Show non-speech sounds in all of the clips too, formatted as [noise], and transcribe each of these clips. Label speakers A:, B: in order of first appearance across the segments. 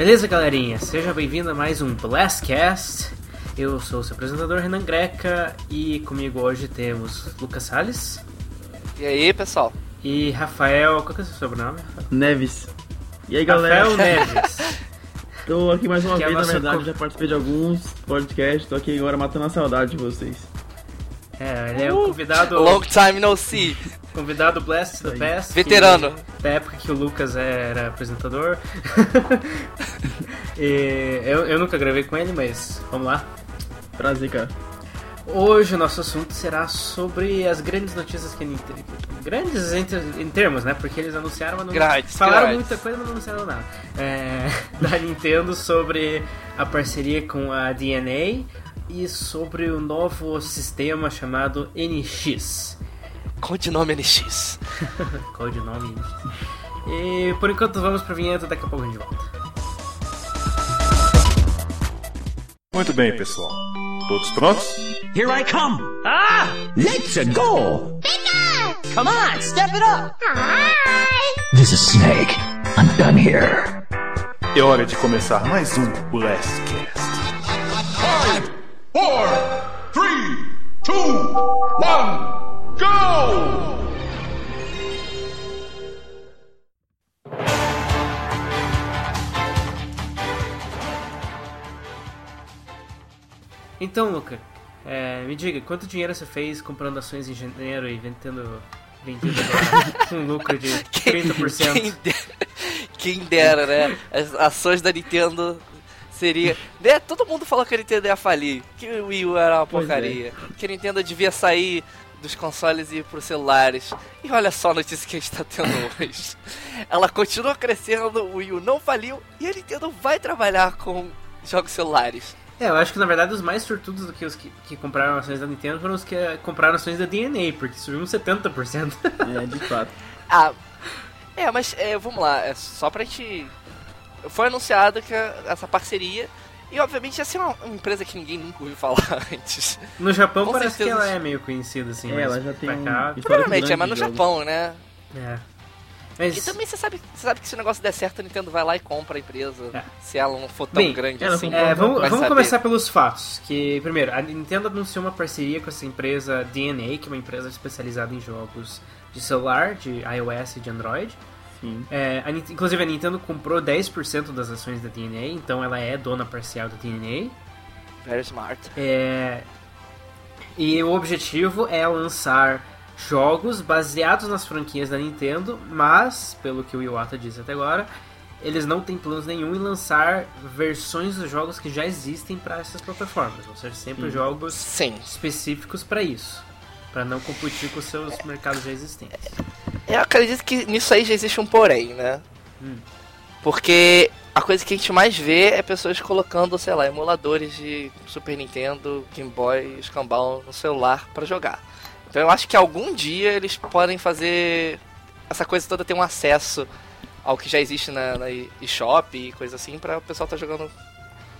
A: Beleza, galerinha? Seja bem-vindo a mais um Blastcast. Eu sou o seu apresentador Renan Greca e comigo hoje temos Lucas Salles.
B: E aí, pessoal?
A: E Rafael. Qual que é o seu sobrenome?
C: Neves. E aí, galera?
A: Rafael Neves. [laughs]
C: Tô aqui mais uma
A: Que é
C: vez,
A: a
C: na verdade,
A: co-
C: já participei de alguns podcasts, tô aqui agora matando a saudade de vocês.
A: É, ele é o convidado,
B: Long time no see.
A: convidado Blast do. Past.
B: Veterano.
A: que- da época que o Lucas era apresentador. [laughs] E eu, eu nunca gravei com ele, mas vamos lá.
C: Prazer, cara.
A: Hoje o nosso assunto será sobre as grandes notícias que a Nintendo. Grandes em, ter- em termos, né? Porque eles anunciaram, mas não
B: Grandes,
A: falaram
B: grandes.
A: muita coisa, mas não anunciaram nada. É, [laughs] da Nintendo sobre a parceria com a DNA e sobre o novo sistema chamado NX.
B: Codinome NX. [laughs]
A: Codinome NX. E por enquanto vamos pra vinheta, daqui a pouco a gente volta.
D: Muito bem, pessoal. Todos prontos?
E: Here I come! Ah! Let's go! Come on, step it up! This is Snake. I'm done here.
D: É hora de começar mais um Blastcast.
F: Four, three, two, one, go!
A: Então, Luca, é, me diga, quanto dinheiro você fez comprando ações em janeiro e vendendo, vendido [laughs] com um lucro de 30%?
B: Quem, de- quem dera, né? As ações da Nintendo seria. Né? Todo mundo falou que a Nintendo ia falir. Que o Wii U era uma
C: Pois
B: porcaria. Que a Nintendo devia sair dos consoles e ir pros celulares. E olha só a notícia que a gente tá tendo [laughs] hoje. Ela continua crescendo, o Wii U não faliu e a Nintendo vai trabalhar com jogos celulares.
A: É, eu acho que na verdade os mais sortudos do que os que, que compraram ações da Nintendo foram os que eh, compraram ações da DNA, porque subiu uns 70%.
C: É, de fato.
B: Ah, é, mas é, vamos lá, é só pra gente. Foi anunciado que a- essa parceria. E obviamente ia ser uma, uma empresa que ninguém nunca ouviu falar [laughs] antes.
A: No Japão
B: Com
A: parece
B: certeza.
A: que ela é meio conhecida, assim,
C: É,
A: mas
C: ela já tem um-
A: cá...
B: Provavelmente, é, mas no
C: de jogos.
B: Japão, né?
A: É.
B: E
A: Mas,
B: também você sabe, você sabe que se o negócio der certo, a Nintendo vai lá e compra a empresa.
A: É.
B: Se ela não for tão
A: Bem,
B: grande
C: ela
B: assim.
A: é, vamos, vamos começar pelos fatos. Que, primeiro, a Nintendo anunciou uma parceria com essa empresa DNA, que é uma empresa especializada em jogos de celular, de iOS e de Android.
C: Sim.
A: É, a inclusive a Nintendo comprou 10% das ações da DNA, então ela é dona parcial da DNA.
B: Very smart.
A: É, e o objetivo é lançar jogos baseados nas franquias da Nintendo, mas, pelo que o Iwata disse até agora, eles não têm planos nenhum em lançar versões dos jogos que já existem para essas plataformas, ou seja, sempre jogos
B: Sim.
A: específicos para isso, para não competir com os seus mercados já existentes.
B: Eu acredito que nisso aí já existe um porém, né?
A: Hum.
B: Porque a coisa que a gente mais vê é pessoas colocando, sei lá, emuladores de Super Nintendo, Game Boy, escambau no celular pra jogar. Então eu acho que algum dia eles podem fazer essa coisa toda ter um acesso ao que já existe na, na eShop e coisa assim pra o pessoal tá jogando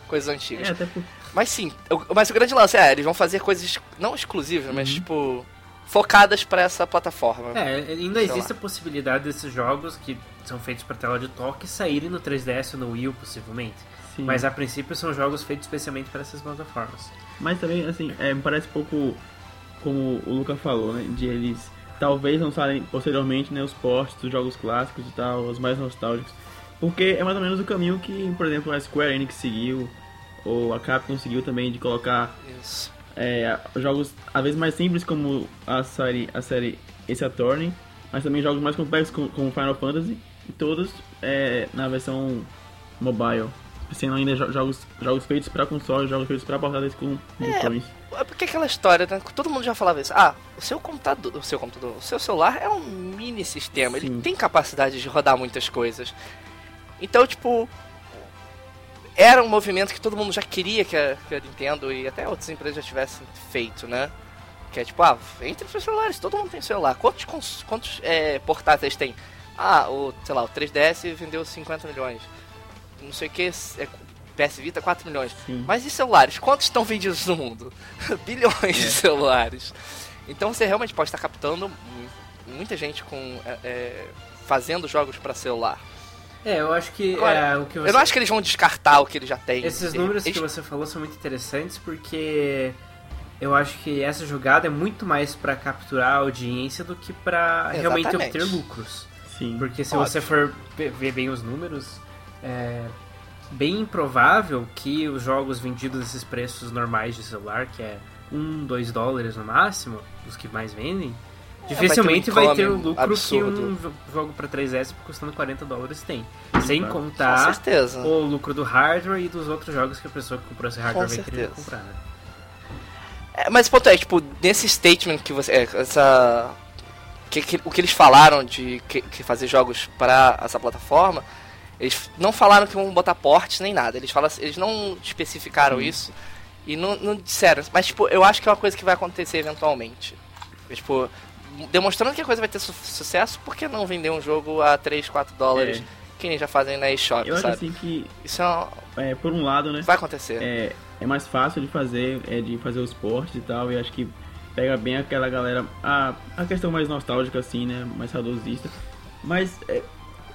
B: coisas antigas.
C: É, até.
B: Mas sim, o- mas o grande lance é, eles vão fazer coisas não exclusivas, mas tipo focadas pra essa plataforma.
A: É, ainda
B: Sei
A: existe a possibilidade desses jogos que são feitos para tela de toque saírem no 3DS ou no Wii U, possivelmente.
C: Sim.
A: Mas a princípio são jogos feitos especialmente para essas plataformas.
C: Mas também, assim, é, me parece pouco como o Luca falou, né? De eles talvez lançarem posteriormente né, os ports dos jogos clássicos e tal, os mais nostálgicos. Porque é mais ou menos o caminho que, por exemplo, a Square Enix seguiu, ou a Capcom seguiu também de colocar é, jogos às vezes mais simples como a série, a série Ace Attorney, mas também jogos mais complexos como, Final Fantasy, e todos é, na versão mobile. Sendo ainda jo- jogos, jogos feitos para console, jogos feitos para portáteis com botões.
B: É porque aquela história, né? Todo mundo já falava isso. Ah, o seu computador, o seu computador, o seu celular é um mini sistema. Ele
C: Sim.
B: tem capacidade de rodar muitas coisas. Então, tipo, era um movimento que todo mundo já queria que a, que a Nintendo e até outras empresas já tivessem feito, né? Que é tipo, ah, entre os seus celulares, todo mundo tem celular. Quantos, quantos é, portáteis tem? Ah, o, sei lá, o 3DS vendeu 50 milhões. Não sei o que, é, PS Vita 4 milhões.
C: Sim.
B: Mas e celulares? Quantos estão vendidos no mundo? [laughs] Bilhões de celulares. Então você realmente pode estar captando mu- muita gente com é, é, fazendo jogos para celular.
A: É, eu acho que
B: Agora,
A: é, o que você...
B: Eu não acho que eles vão descartar o que eles já têm.
A: Esses números
B: Eles-
A: que você falou são muito interessantes porque eu acho que essa jogada é muito mais pra capturar a audiência do que pra realmente obter lucros.
C: Sim.
A: Porque se
B: Óbvio.
A: você for ve- ver bem os números, é bem improvável que os jogos vendidos nesses preços normais de celular, que é 1, 2 dólares no máximo, os que mais vendem, dificilmente
B: É, vai
A: vai
B: ter um
A: o lucro
B: absurdo.
A: que um jo- jogo pra 3S custando 40 dólares tem. Sem
C: claro.
B: Com
A: contar o lucro do hardware e dos outros jogos que a pessoa que comprou esse hardware vai querer
B: certeza.
A: comprar. Né?
B: É, mas o ponto é, tipo, nesse statement que você. é, essa. que- que- o que eles falaram de que, que fazer jogos para essa plataforma, eles não falaram que vão botar portes nem nada. Eles, falam, eles não especificaram isso e não, não disseram. Mas, tipo, eu acho que é uma coisa que vai acontecer eventualmente. Tipo, demonstrando que a coisa vai ter su- sucesso, por que não vender um jogo a 3, 4 dólares?
C: É.
B: Que nem já fazem na eShop,
C: Eu acho
B: sabe?
C: assim que,
B: Isso é uma-
C: é, por um lado, né?
B: vai acontecer.
C: é, é mais fácil de fazer, é, de fazer os portes e tal, e acho que pega bem aquela galera, a, a questão mais nostálgica assim, né, mais saudosista, mas é,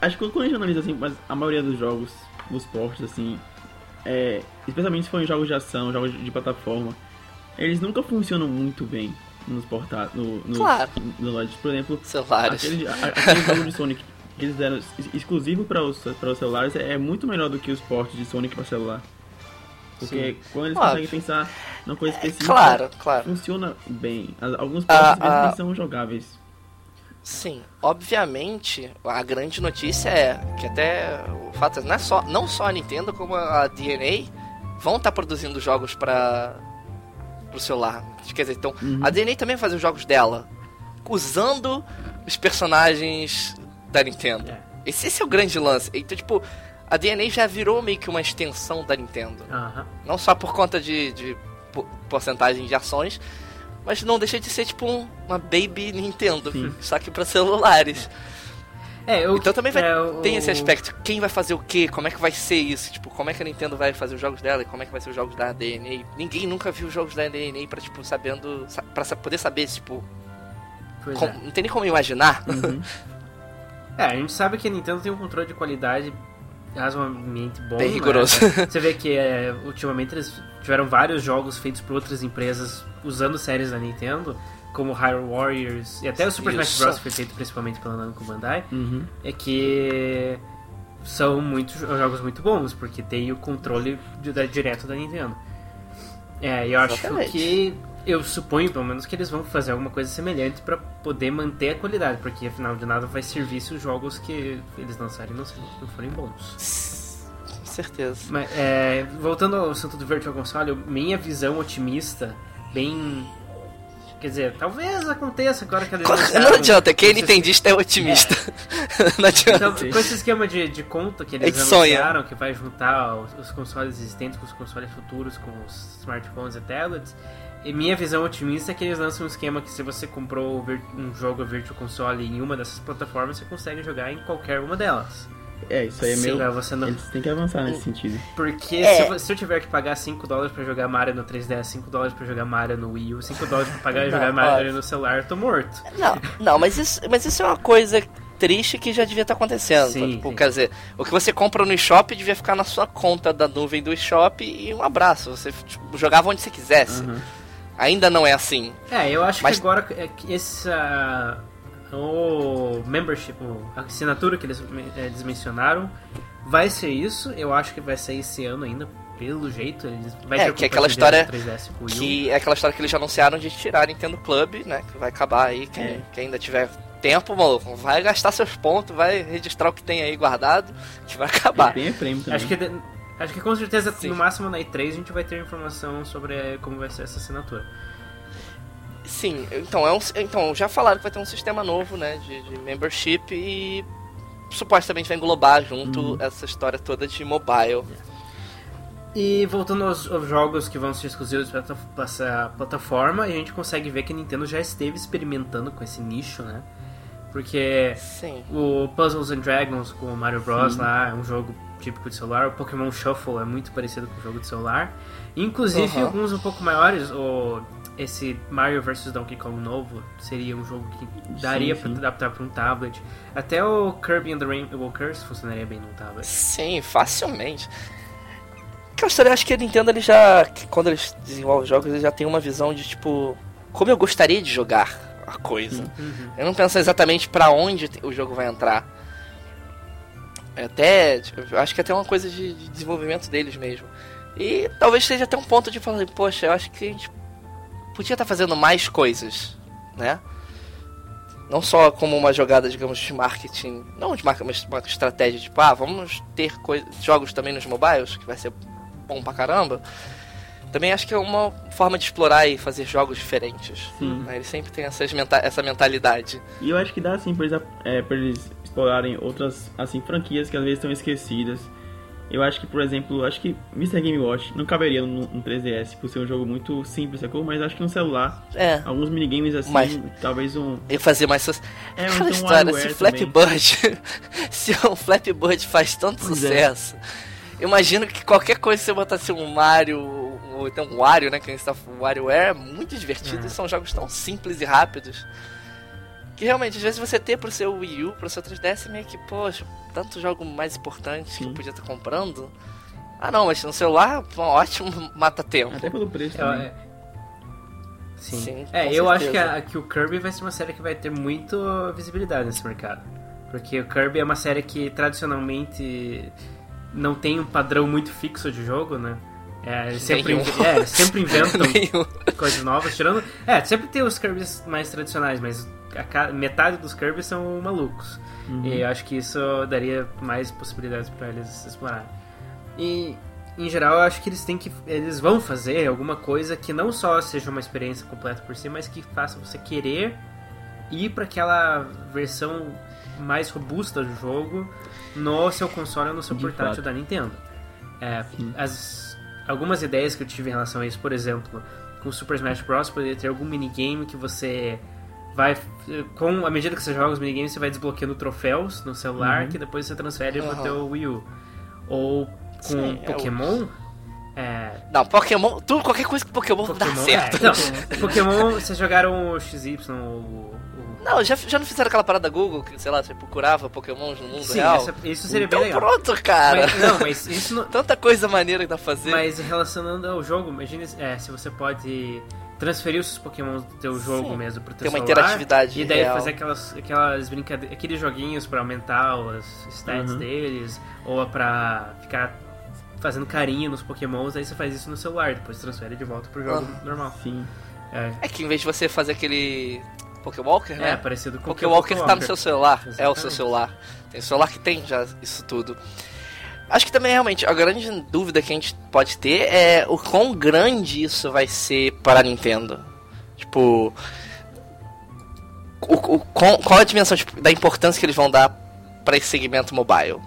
C: acho que quando a gente analisa assim, mas a maioria dos jogos, os portes assim, é, especialmente se forem jogos de ação, jogos de, de plataforma, eles nunca funcionam muito bem nos portáteis, no, nos,
B: Claro.
C: no lojas, por exemplo,
B: Celulares.
C: Aquele, aquele jogo de Sonic que eles deram ex- exclusivo para os, para os celulares é é muito melhor do que os portes de Sonic para celular. Porque quando eles
B: Óbvio.
C: conseguem pensar numa coisa específica,
B: Claro, claro.
C: funciona bem. Alguns
B: Ah,
C: portes mesmo
B: ah.
C: nem são jogáveis.
B: Sim, obviamente, a grande notícia é que até o fato é, não é só não só a Nintendo como a DNA vão estar produzindo jogos para o celular. Quer dizer, então, a DNA também vai fazer os jogos dela usando os personagens da Nintendo.
A: É.
B: Esse, esse é o grande lance. Então, tipo, a DNA já virou meio que uma extensão da Nintendo.
A: Aham.
B: Não só por conta de, de po- porcentagem de ações, mas não deixa de ser tipo um- uma baby Nintendo,
C: Sim.
B: só que para celulares.
A: É, eu,
B: Então também vai,
A: é, o-
B: tem esse aspecto. Quem vai fazer o quê? Como é que vai ser isso? Tipo, como é que a Nintendo vai fazer os jogos dela e como é que vai ser os jogos da DNA? Ninguém nunca viu os jogos da DNA pra, tipo, sabendo. sa- poder saber, tipo. Como-
A: é.
B: não tem nem como imaginar.
C: Uhum. [laughs]
A: É, a gente sabe que a Nintendo tem um controle de qualidade razoavelmente bom.
B: Bem
A: né?
B: rigoroso. [laughs]
A: Você vê que é, ultimamente eles tiveram vários jogos feitos por outras empresas usando séries da Nintendo, como Hyrule Warriors e até o Super Smash. Bros. foi feito principalmente pela Namco Bandai.
C: Uhum.
A: É que são muitos jogos muito bons, porque tem o controle de- da- direto da Nintendo. É, eu acho
B: Exatamente.
A: que eu suponho, pelo menos, que eles vão fazer alguma coisa semelhante pra poder manter a qualidade, porque afinal de nada vai servir se os jogos que eles lançarem não, não forem bons.
B: Com certeza.
A: Mas, é, voltando ao assunto do Virtual Console, minha visão otimista, bem. Quer dizer, talvez aconteça agora que eles [laughs]
B: Não
A: anunciaram
B: adianta, quem é nintendista é otimista. [laughs] Não adianta.
A: Então, com esse esquema de, de conta que eles
B: É
A: anunciaram, que vai juntar os, os consoles existentes com os consoles futuros, com os smartphones e tablets, e minha visão otimista é que eles lançam um esquema que se você comprou um jogo Virtual Console em uma dessas plataformas, você consegue jogar em qualquer uma delas.
C: É, isso aí é
B: Sim,
C: meio.
A: Você não...
C: Eles têm que avançar nesse sentido.
A: Porque
B: É.
A: se, eu- se eu tiver que pagar 5 dólares pra jogar Mario no 3DS, 5 dólares pra jogar Mario no Wii U, 5 dólares pra pagar e [laughs]
B: Não,
A: jogar Mario no celular, eu tô morto.
B: Não, não, mas isso, mas isso é uma coisa triste que já devia estar acontecendo.
A: Sim,
B: tipo,
A: sim.
B: quer dizer, o que você compra no eShop devia ficar na sua conta da nuvem do eShop e um abraço. Você tipo, jogava onde você quisesse.
C: Uhum.
B: Ainda não é assim.
A: É, eu acho
B: Mas-
A: que agora é que essa. O membership, a assinatura que eles, eh, eles mencionaram, vai ser isso. Eu acho que vai sair esse ano ainda, pelo jeito. Eles, vai
B: É,
A: ter
B: que é aquela história
A: com 3DS com o Wii U.
B: Que é aquela história que eles já anunciaram de tirar a Nintendo Club, né? Que vai acabar aí. Quem,
C: É.
B: quem ainda tiver tempo, maluco, vai gastar seus pontos, vai registrar o que tem aí guardado, que vai acabar.
C: Tem prêmio também.
A: Acho que, de- acho que com certeza,
B: Sim.
A: no máximo na E3, a gente vai ter informação sobre como vai ser essa assinatura.
B: Sim, então, é um, então já falaram que vai ter um sistema novo, né, de, de membership e supostamente vai englobar junto essa história toda de mobile.
A: E voltando aos, aos jogos que vão ser exclusivos para essa plataforma, a gente consegue ver que a Nintendo já esteve experimentando com esse nicho, né? Porque
B: Sim.
A: o Puzzles and Dragons com o Mario Bros lá é um jogo típico de celular, o Pokémon Shuffle é muito parecido com o jogo de celular. Inclusive
B: Uhum.
A: alguns um pouco maiores, o esse Mario vs Donkey Kong novo seria um jogo que daria
C: Sim,
A: pra
C: sim.
A: adaptar pra um tablet. Até o Kirby and the Rainbow Curse funcionaria bem num tablet.
B: Sim, facilmente. História, eu acho que a Nintendo, ele já. Quando eles desenvolvem jogos, eles já tem uma visão de tipo. Como eu gostaria de jogar a coisa.
A: Uhum.
B: Eu não penso exatamente pra onde o jogo vai entrar. É Até. tipo, eu acho que é até uma coisa de, de desenvolvimento deles mesmo. E talvez seja até um ponto de falar, poxa, eu acho que a gente podia estar fazendo mais coisas, né? Não só como uma jogada, digamos, de marketing. Não de marketing, mas uma estratégia tipo, ah, vamos ter jogos também nos mobiles, que vai ser bom pra caramba. Também acho que é uma forma de explorar e fazer jogos diferentes.
C: Sim.
B: né? Eles sempre têm essas menta essa mentalidade.
C: E eu acho que dá assim pra eles, é, pra eles explorarem outras assim franquias que às vezes estão esquecidas. Eu acho que, por exemplo, acho que Mr. Game Watch não caberia no, no 3DS por ser um jogo muito simples, sacou? Mas acho que no celular,
B: É.
C: alguns minigames assim,
B: Mas-
C: talvez um.
B: E fazer mais. suce-
C: É,
B: Aquela
C: então
B: história, se Flappy. Bird. [laughs] se um Flappy Bird faz tanto
C: Pois é.
B: sucesso. Imagino que qualquer coisa que você botasse um Mario, ou então um Wario, né? Que a gente tá o WarioWare é muito divertido
A: É.
B: e são jogos tão simples e rápidos. Que realmente, às vezes você ter pro seu Wii U, pro seu 3DS, é meio que, poxa, tanto jogo mais importante que eu
C: Sim.
B: podia estar comprando. Ah não, mas no celular, um ótimo [laughs] mata-tempo.
C: Até pelo preço também.
A: é- Sim.
B: Sim,
A: é, eu acho
B: certeza.
A: que, a- que o Kirby vai ser uma série que vai ter muito visibilidade nesse mercado. Porque o Kirby é uma série que tradicionalmente não tem um padrão muito fixo de jogo, né? É, eles sempre, é, sempre [laughs] inventam coisas novas, tirando. É, sempre tem os Kirbys mais tradicionais, mas a metade dos Kirbys são malucos. E eu acho que isso daria mais possibilidades para eles explorarem. E em geral, eu acho que eles têm que eles vão fazer alguma coisa que não só seja uma experiência completa por si, mas que faça você querer ir para aquela versão mais robusta do jogo no seu console ou no seu
C: De
A: portátil
C: fato.
A: da Nintendo. É, as, algumas ideias que eu tive em relação a isso, por exemplo, com o Super Smash Bros. poderia ter algum minigame que você vai. Com a medida que você joga os minigames, você vai desbloqueando troféus no celular
C: Uhum.
A: que depois você transfere
B: Aham.
A: pro teu Wii U. Ou com
B: Sim, é o-
A: Pokémon. É,
B: Não, Pokémon, tudo, qualquer coisa que Pokémon, dá
A: Pokémon,
B: certo.
A: é, não, Pokémon, vocês jogaram o XY, o, o-
B: Não, já, já não fizeram aquela parada Google que, sei lá, você procurava Pokémons no mundo
A: Sim,
B: real?
A: essa- isso seria
B: então
A: bem legal.
B: pronto, cara.
A: Mas, não, mas isso [laughs] não,
B: Tanta coisa maneira que dá pra fazer.
A: Mas relacionando ao jogo, imagine é, se você pode transferir os seus Pokémon do teu jogo
B: Sim.
A: mesmo pro teu
B: Ter uma
A: celular,
B: interatividade
A: E daí
B: real.
A: fazer aquelas, aquelas brincadeiras, aqueles joguinhos pra aumentar os stats
C: Uhum.
A: deles, ou pra ficar fazendo carinho nos Pokémons, aí você faz isso no celular, depois transfere de volta pro jogo
B: Ah.
A: normal.
C: Sim.
A: É,
B: É que em vez de você fazer aquele Pokéwalker,
A: é,
B: né?
A: parecido com o
B: Pokéwalker tá no seu celular. É o
A: Exatamente.
B: seu celular. Tem celular que tem já isso tudo. Acho que também realmente a grande dúvida que a gente pode ter é o quão grande isso vai ser para a Nintendo. Tipo, o, o- qual, a dimensão tipo, da importância que eles vão dar para esse segmento mobile?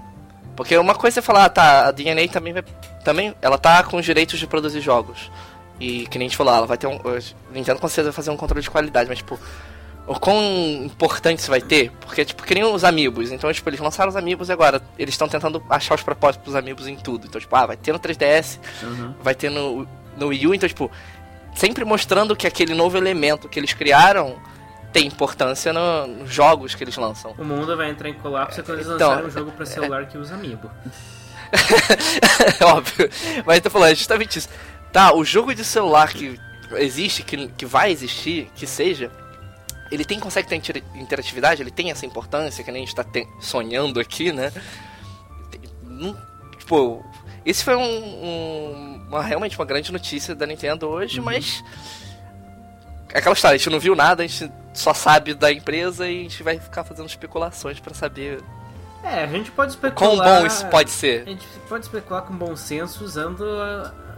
B: Porque uma coisa é falar, ah, tá, a DNA também vai, também, ela tá com os direitos de produzir jogos. E que nem a gente falou, ela vai ter um, Nintendo com certeza vai fazer um controle de qualidade, mas tipo, o quão importante isso vai ter? Porque, tipo, que nem os amigos. Então, tipo, eles lançaram os amigos e agora eles estão tentando achar os propósitos pros amigos em tudo. Então, tipo, ah, vai ter no 3DS,
C: Uhum.
B: vai ter no, no Wii U. Então, tipo, sempre mostrando que aquele novo elemento que eles criaram tem importância no- nos jogos que eles lançam.
A: O mundo vai entrar em colapso quando eles
B: Então,
A: lançarem um jogo pra celular que usa Amiibo. [laughs]
B: Óbvio. Mas eu tô falando, é justamente isso. Tá, o jogo de celular que existe, que, que vai existir, que seja, ele tem, consegue ter inter- interatividade, ele tem essa importância que nem a gente tá te- sonhando aqui, né? Não- tipo, esse foi um, um- uma, realmente uma grande notícia da Nintendo hoje, mas. é Aquela história, a gente não viu nada, a gente só sabe da empresa e a gente vai ficar fazendo especulações pra saber
A: É, a gente pode especular...
B: quão bom isso pode ser.
A: A gente pode especular com bom senso usando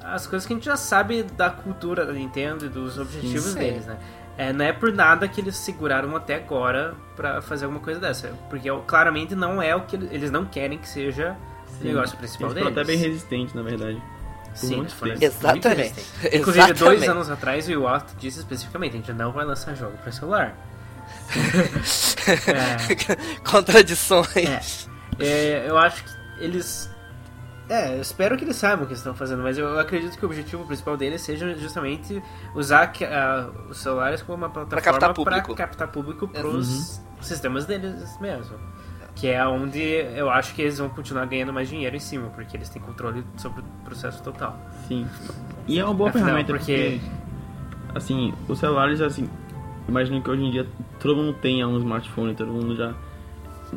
A: as coisas que a gente já sabe da cultura da Nintendo e dos objetivos
B: Sim.
A: deles, né? É, não é por nada que eles seguraram até agora pra fazer alguma coisa dessa. Porque claramente não é o que eles, não querem que seja o negócio principal
C: Eles
A: deles.
C: até bem resistente, na verdade.
A: Sim.
B: Exatamente. [laughs]
A: Inclusive, dois
B: Exatamente.
A: anos atrás, o Iwata disse especificamente, a gente não vai lançar jogo pra celular. [laughs] é,
B: Contradições.
A: É, eu acho que eles É, eu espero que eles saibam o que eles estão fazendo, mas eu acredito que o objetivo principal deles seja justamente usar que- ah, os celulares como uma plataforma
B: captar público.
A: pra captar público pros sistemas deles mesmo. Que é onde eu acho que eles vão continuar ganhando mais dinheiro em cima, porque eles têm controle sobre o processo total.
C: Sim. E é uma boa
A: Afinal,
C: ferramenta
A: porque-
C: porque... Assim, os celulares, assim... Imagino que hoje em dia todo mundo tenha um smartphone, todo mundo já...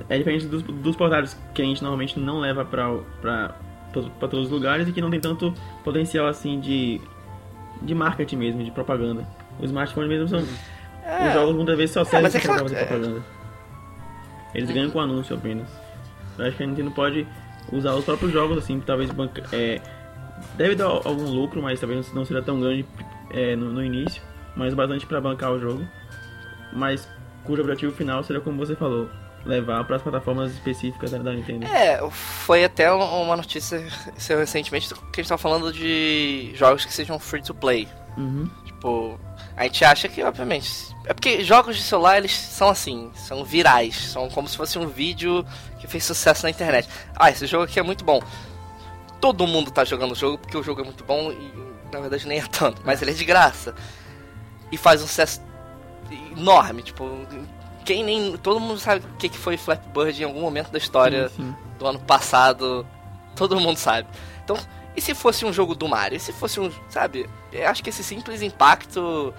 C: É diferente dos, dos portáteis que a gente normalmente não leva pra, pra, pra todos os lugares e que não tem tanto potencial, assim, de... De marketing mesmo, de propaganda. Os smartphones mesmo são... Os jogos muitas vezes só servem
B: mas é
C: pra
B: claro-
C: fazer
B: é.
C: propaganda. Eles ganham com anúncio apenas. Eu acho que a Nintendo pode usar os próprios jogos, assim, talvez banca... É, deve dar algum lucro, mas talvez não seja tão grande é, no, no início, mas bastante pra bancar o jogo. Mas cujo objetivo final seria, como você falou, levar para as plataformas específicas da, Nintendo.
B: É, foi até um- uma notícia recentemente que a gente tava falando de jogos que sejam free to play.
C: Uhum.
B: Tipo, a gente acha que, obviamente. É porque jogos de celular eles são assim, são virais, são como se fosse um vídeo que fez sucesso na internet. Ah, esse jogo aqui é muito bom. Todo mundo tá jogando o jogo porque o jogo é muito bom e na verdade nem é tanto, mas ele é de graça. E faz um sucesso enorme, tipo, quem nem. Todo mundo sabe o que foi Flappy Bird em algum momento da história
C: Sim, sim.
B: do ano passado. Todo mundo sabe. Então, e se fosse um jogo do Mario? E se fosse um, sabe? Eu acho que esse simples impacto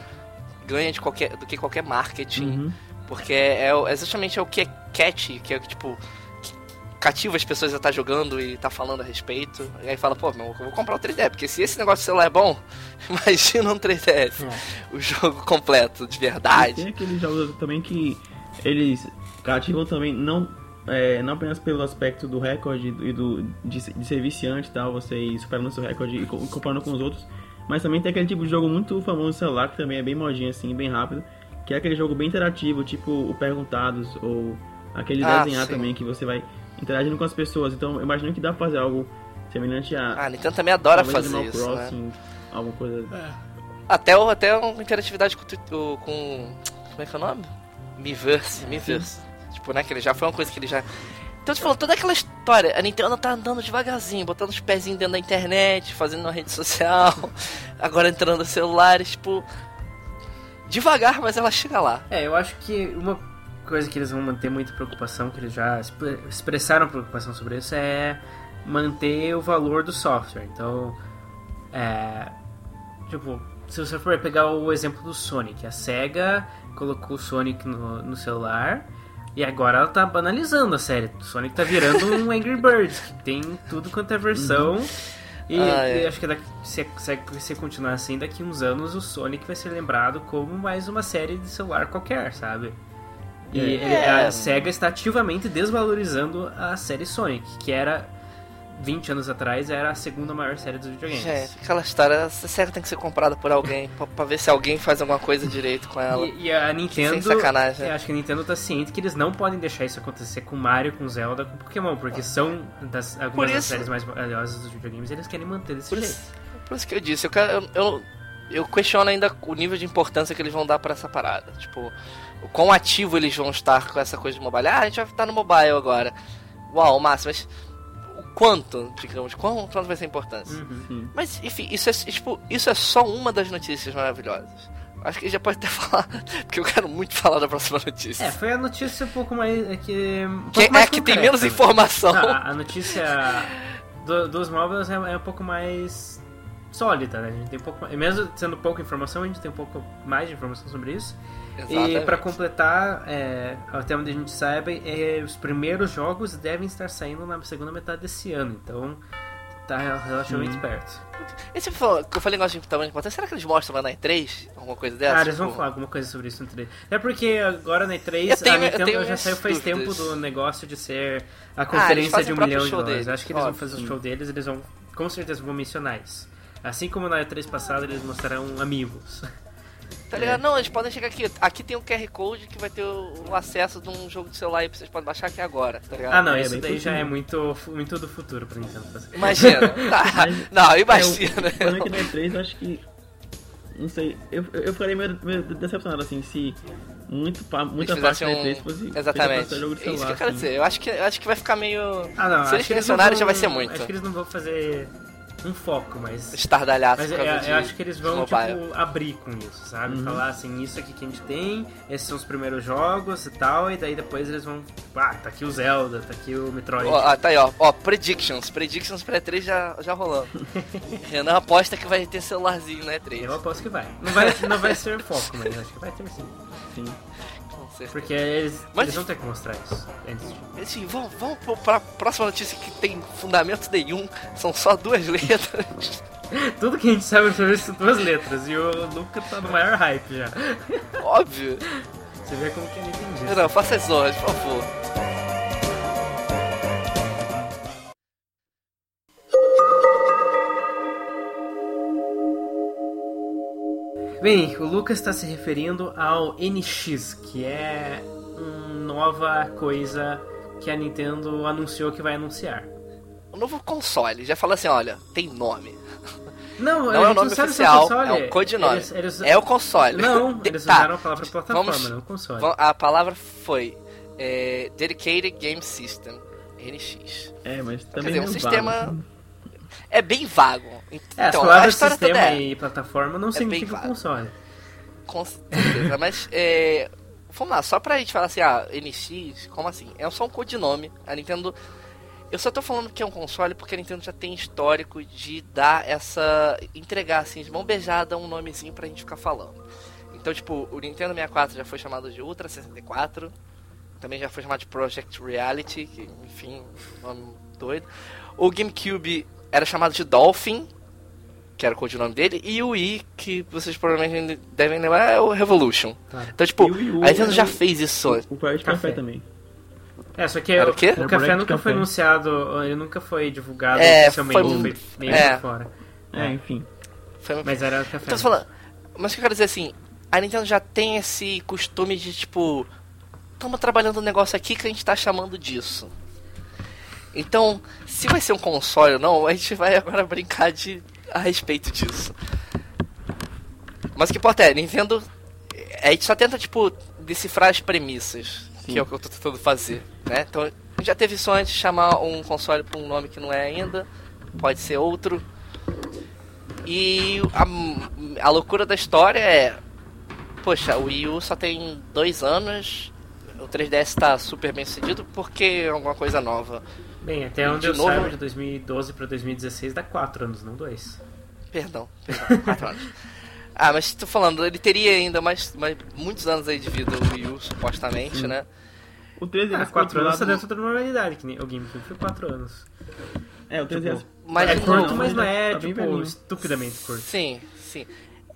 B: ganha de qualquer, do que qualquer marketing.
C: Uhum.
B: Porque é, é exatamente é o que é catchy, que é tipo. que cativa as pessoas a estar jogando e tá falando a respeito. E aí fala, pô, meu, eu vou comprar o 3D, porque se esse negócio de celular é bom, [laughs] imagina um 3DS. O jogo completo, de
C: E tem
B: verdade.
C: aqueles jogos também que eles cativam também não é, não apenas pelo aspecto do recorde e do de, de ser viciante e tal, você ir superando seu recorde e co- comparando com os outros, mas também tem aquele tipo de jogo muito famoso no celular que também é bem modinho assim, bem rápido, que é aquele jogo bem interativo, tipo o Perguntados ou aquele
B: Ah,
C: desenhar
B: sim.
C: também que você vai interagindo com as pessoas. Então, eu imagino que dá pra fazer algo semelhante a
B: Ah, Nintendo também adora fazer
C: Animal
B: isso, né?
C: Crossing, alguma coisa.
B: Até, o- até uma interatividade com, o Twi- o- com. Como é que é o nome? Miiverse. Miiverse. Tipo, né? Que ele já foi uma coisa que ele já. Então, falou toda aquela história. A Nintendo tá andando devagarzinho, botando os pezinhos dentro da internet, fazendo uma rede social, [laughs] agora entrando nos celulares, tipo. Devagar, mas ela chega lá.
A: É, eu acho que uma coisa que eles vão manter muita preocupação, que eles já expre- expressaram preocupação sobre isso, é manter o valor do software. Então, é. Tipo, se você for pegar o exemplo do Sonic, a SEGA colocou o Sonic no, no celular. E agora ela tá banalizando a série. O Sonic tá virando um [laughs] Angry Birds, que tem tudo quanto é versão. E,
B: Ah, é.
A: acho que daqui, se, se, se continuar assim, daqui uns anos o Sonic vai ser lembrado como mais uma série de celular qualquer, sabe? E
C: É.
A: a SEGA está ativamente desvalorizando a série Sonic, que era 20 anos atrás era a segunda maior série dos videogames.
B: Gente, aquela história, essa série tem que ser comprada por alguém, pra, pra ver se alguém faz alguma coisa direito com ela.
A: E, e a Nintendo.
B: Sem sacanagem.
A: Eu acho que a Nintendo tá ciente que eles não podem deixar isso acontecer com Mario, com Zelda, com Pokémon, porque são das, algumas das
B: isso-
A: séries mais valiosas dos videogames e eles querem manter desse
B: Por
A: jeito.
B: isso, por isso que eu disse, eu, eu, eu, eu questiono ainda o nível de importância que eles vão dar pra essa parada. Tipo, o quão ativo eles vão estar com essa coisa de mobile. Ah, a gente vai estar no mobile agora. Uau, massa, mas quanto, digamos, quanto, quanto vai ser a importância?
C: Sim.
B: Mas, enfim, isso é, tipo, isso é só uma das notícias maravilhosas. Acho que já pode até [laughs] falar, porque eu quero muito falar da próxima notícia.
A: É, foi a notícia um pouco mais. É que, um
B: que,
A: pouco mais
B: é que tem menos informação.
A: Não, a, a notícia do- dos móveis é, é um pouco mais sólida, né? A gente tem um pouco mesmo sendo pouca informação, a gente tem um pouco mais de informação sobre isso. E pra completar, é, até onde a gente saiba, é, os primeiros jogos devem estar saindo na segunda metade desse ano, então tá relativamente perto.
B: E você falou, eu falei negócio de tamanho de importância, será que eles mostram lá na E3? Alguma coisa dessa?
A: Ah, eles vão
B: Tipo,
A: falar alguma coisa sobre isso no 3. É porque agora na E3
B: Eu tenho-
A: a
B: eu
A: Nintendo
B: tenho
A: já saiu faz tempo
B: dúvidas.
A: do negócio de ser a
B: eles
A: conferência
B: fazem
A: de um milhão de dólares. Acho que eles vão fazer o show deles, eles vão com certeza vão mencionar isso. Assim como na E3 passada eles mostrarão amigos.
B: Tá ligado? Não, eles podem chegar aqui. Aqui tem um QR Code que vai ter o, o acesso de um jogo de celular e vocês podem baixar aqui agora, tá ligado?
A: Ah, não,
C: é
A: isso daí já é muito, muito do futuro pra Nintendo fazer.
B: Imagina. Tá. [laughs]
C: Mas-
B: Não, imagina.
C: É, o problema é que na E3 eu acho que. Não sei, eu, eu ficaria meio, meio decepcionado assim se muito, pa- muita parte da
B: um-
C: E3 fosse
B: Exatamente.
C: jogo de
B: É isso
C: celular.
B: que eu quero
C: assim.
B: dizer. Eu acho que, eu acho que vai ficar meio.
A: Ah, não,
B: Se eles mencionarem,
A: vão-
B: já vai ser muito.
A: Acho que eles não vão fazer um foco, mas.
B: Estardalhaço
A: Mas
B: por
A: eu,
B: de
A: eu acho que eles vão, tipo, abrir com isso, sabe?
C: Uhum.
A: Falar assim, isso aqui que a gente tem, esses são os primeiros jogos e tal, e daí depois eles vão. Ah, tá aqui o Zelda, tá aqui o Metroid.
B: Ó, ah, tá aí, ó. Ó, Predictions. Predictions pra E3 já, já rolando. [laughs] Renan aposta que vai ter celularzinho na E3.
A: Eu aposto que vai. Não vai, não vai ser foco, mas acho que vai ter sim.
C: Sim.
B: Certeza.
A: Porque eles,
B: Mas-
A: eles vão ter que mostrar isso antes de.
B: Assim, vamos, vamos pra próxima notícia que tem fundamento nenhum. São só duas [laughs] letras. [laughs]
A: Tudo que a gente sabe sobre isso são duas letras, e o Luca tá no maior hype já.
B: Óbvio.
A: Você vê como que ele entende.
B: Renan, faça as honras, por favor.
A: Bem, o Lucas está se referindo ao NX, que é uma nova coisa que a Nintendo anunciou que vai anunciar.
B: O novo console. Já falou assim, olha, tem nome.
A: Não,
B: Não é o nome
A: se
B: oficial,
A: console.
B: é um codinome.
A: Eles- eles-
B: É o console.
A: Não, [laughs] eles
B: tá.
A: usaram a palavra plataforma,
B: Vamos-
A: não console.
B: A palavra foi é, Dedicated Game System. NX.
C: É, mas
B: Quer
C: também
B: dizer, um sistema. É bem vago.
A: É, as
B: Então, a
A: palavras
B: toda
A: sistema
B: é.
A: e plataforma não
B: bem
A: significam console.
B: Com certeza, mas [laughs] é. Vamos lá, só pra gente falar assim, ah, NX, como assim? É só um codinome. A Nintendo. Eu só tô falando que é um console porque a Nintendo já tem histórico de dar essa. entregar assim, de mão beijada um nomezinho pra gente ficar falando. Então, tipo, o Nintendo 64 já foi chamado de Ultra 64. Também já foi chamado de Project Reality, que, enfim, nome doido. O GameCube era chamado de Dolphin, que era o codinome dele, e o Wii, que vocês provavelmente devem lembrar, é o Revolution.
A: Tá.
B: Então, tipo,
C: o
B: a Nintendo já
C: o-
B: fez isso.
C: O Project
A: Café.
C: Café também.
A: É, só que
B: Era
A: o,
B: o quê?
A: o
C: Era o
A: café nunca foi
C: Café.
A: anunciado, ele nunca foi divulgado
B: É,
A: oficialmente,
B: foi-
A: foi, meio
B: é.
A: fora.
C: É, enfim.
B: Foi-
A: Mas era o café.
B: Então, tô falando, mas o que eu quero dizer assim, a Nintendo já tem esse costume de, tipo, estamos trabalhando um negócio aqui que a gente tá chamando disso. Então, se vai ser um console ou não, a gente vai agora brincar de a respeito disso. Mas o que importa é, Nintendo. A gente só tenta, tipo, decifrar as premissas, que é o que eu tô tentando fazer, né? Então, a gente já teve isso antes, chamar um console por um nome que não é ainda, pode ser outro. E a, a loucura da história é. Poxa, o Wii U só tem dois anos, o 3DS tá super bem sucedido porque é alguma coisa nova.
A: Bem, até onde
B: de
A: eu
B: novo-
A: saiba, de 2012 pra 2016 dá 4 anos, não 2.
B: Perdão, perdão, [laughs] quatro anos. Ah, mas tô falando, ele teria ainda mais, mais muitos anos aí de vida o Wii U, supostamente, né?
C: O 3DS
A: Ah,
C: por
A: 4
C: outro
A: anos tá dentro da normalidade, que nem o GameCube foi 4 anos.
C: É, o 3DS.
A: Tipo,
B: Mas
A: é
B: não-
A: curto, mas
C: não,
A: não é,
C: tá
A: tipo,
C: velhinho.
A: estupidamente curto.
B: Sim, sim.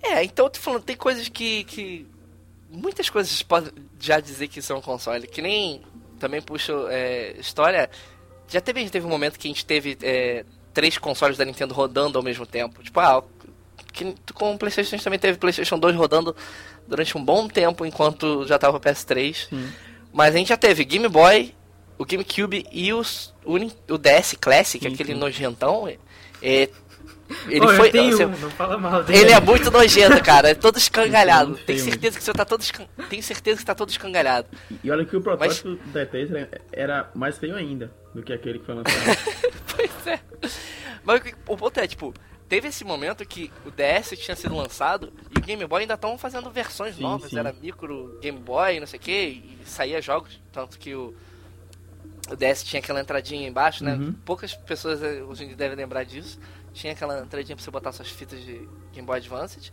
B: É, então eu tô falando, tem coisas que. que muitas coisas podem já dizer que isso é um console. Que nem também puxa é, história. Já teve, já teve um momento que a gente teve é, três consoles da Nintendo rodando ao mesmo tempo. Tipo, ah, que, com o PlayStation a gente também teve PlayStation 2 rodando durante um bom tempo enquanto já tava o PS3.
C: Sim.
B: Mas a gente já teve Game Boy, o GameCube e os, o, o DS Classic,
C: Sim,
B: aquele
C: sim.
B: nojentão. É, [laughs] ele
A: Ô, eu
B: foi.
A: tenho
B: você-
A: um, não fala mal dele.
B: ele é muito nojento, cara. É todo escangalhado. Tem certeza que você tá todo escan... Tem certeza que tá todo escangalhado.
C: E olha que o protótipo da E3 era, era mais feio ainda do que aquele que foi [laughs] lançado.
B: Pois é. Mas o ponto é, tipo, teve esse momento que o DS tinha sido lançado e o Game Boy ainda estavam fazendo versões
C: Sim,
B: novas.
C: sim.
B: Era micro Game Boy, não sei o que, e saía jogos. Tanto que o, o DS tinha aquela entradinha embaixo, né?
C: Uhum.
B: Poucas pessoas eh, hoje em dia devem lembrar disso. Tinha aquela entradinha pra você botar suas fitas de Game Boy Advance.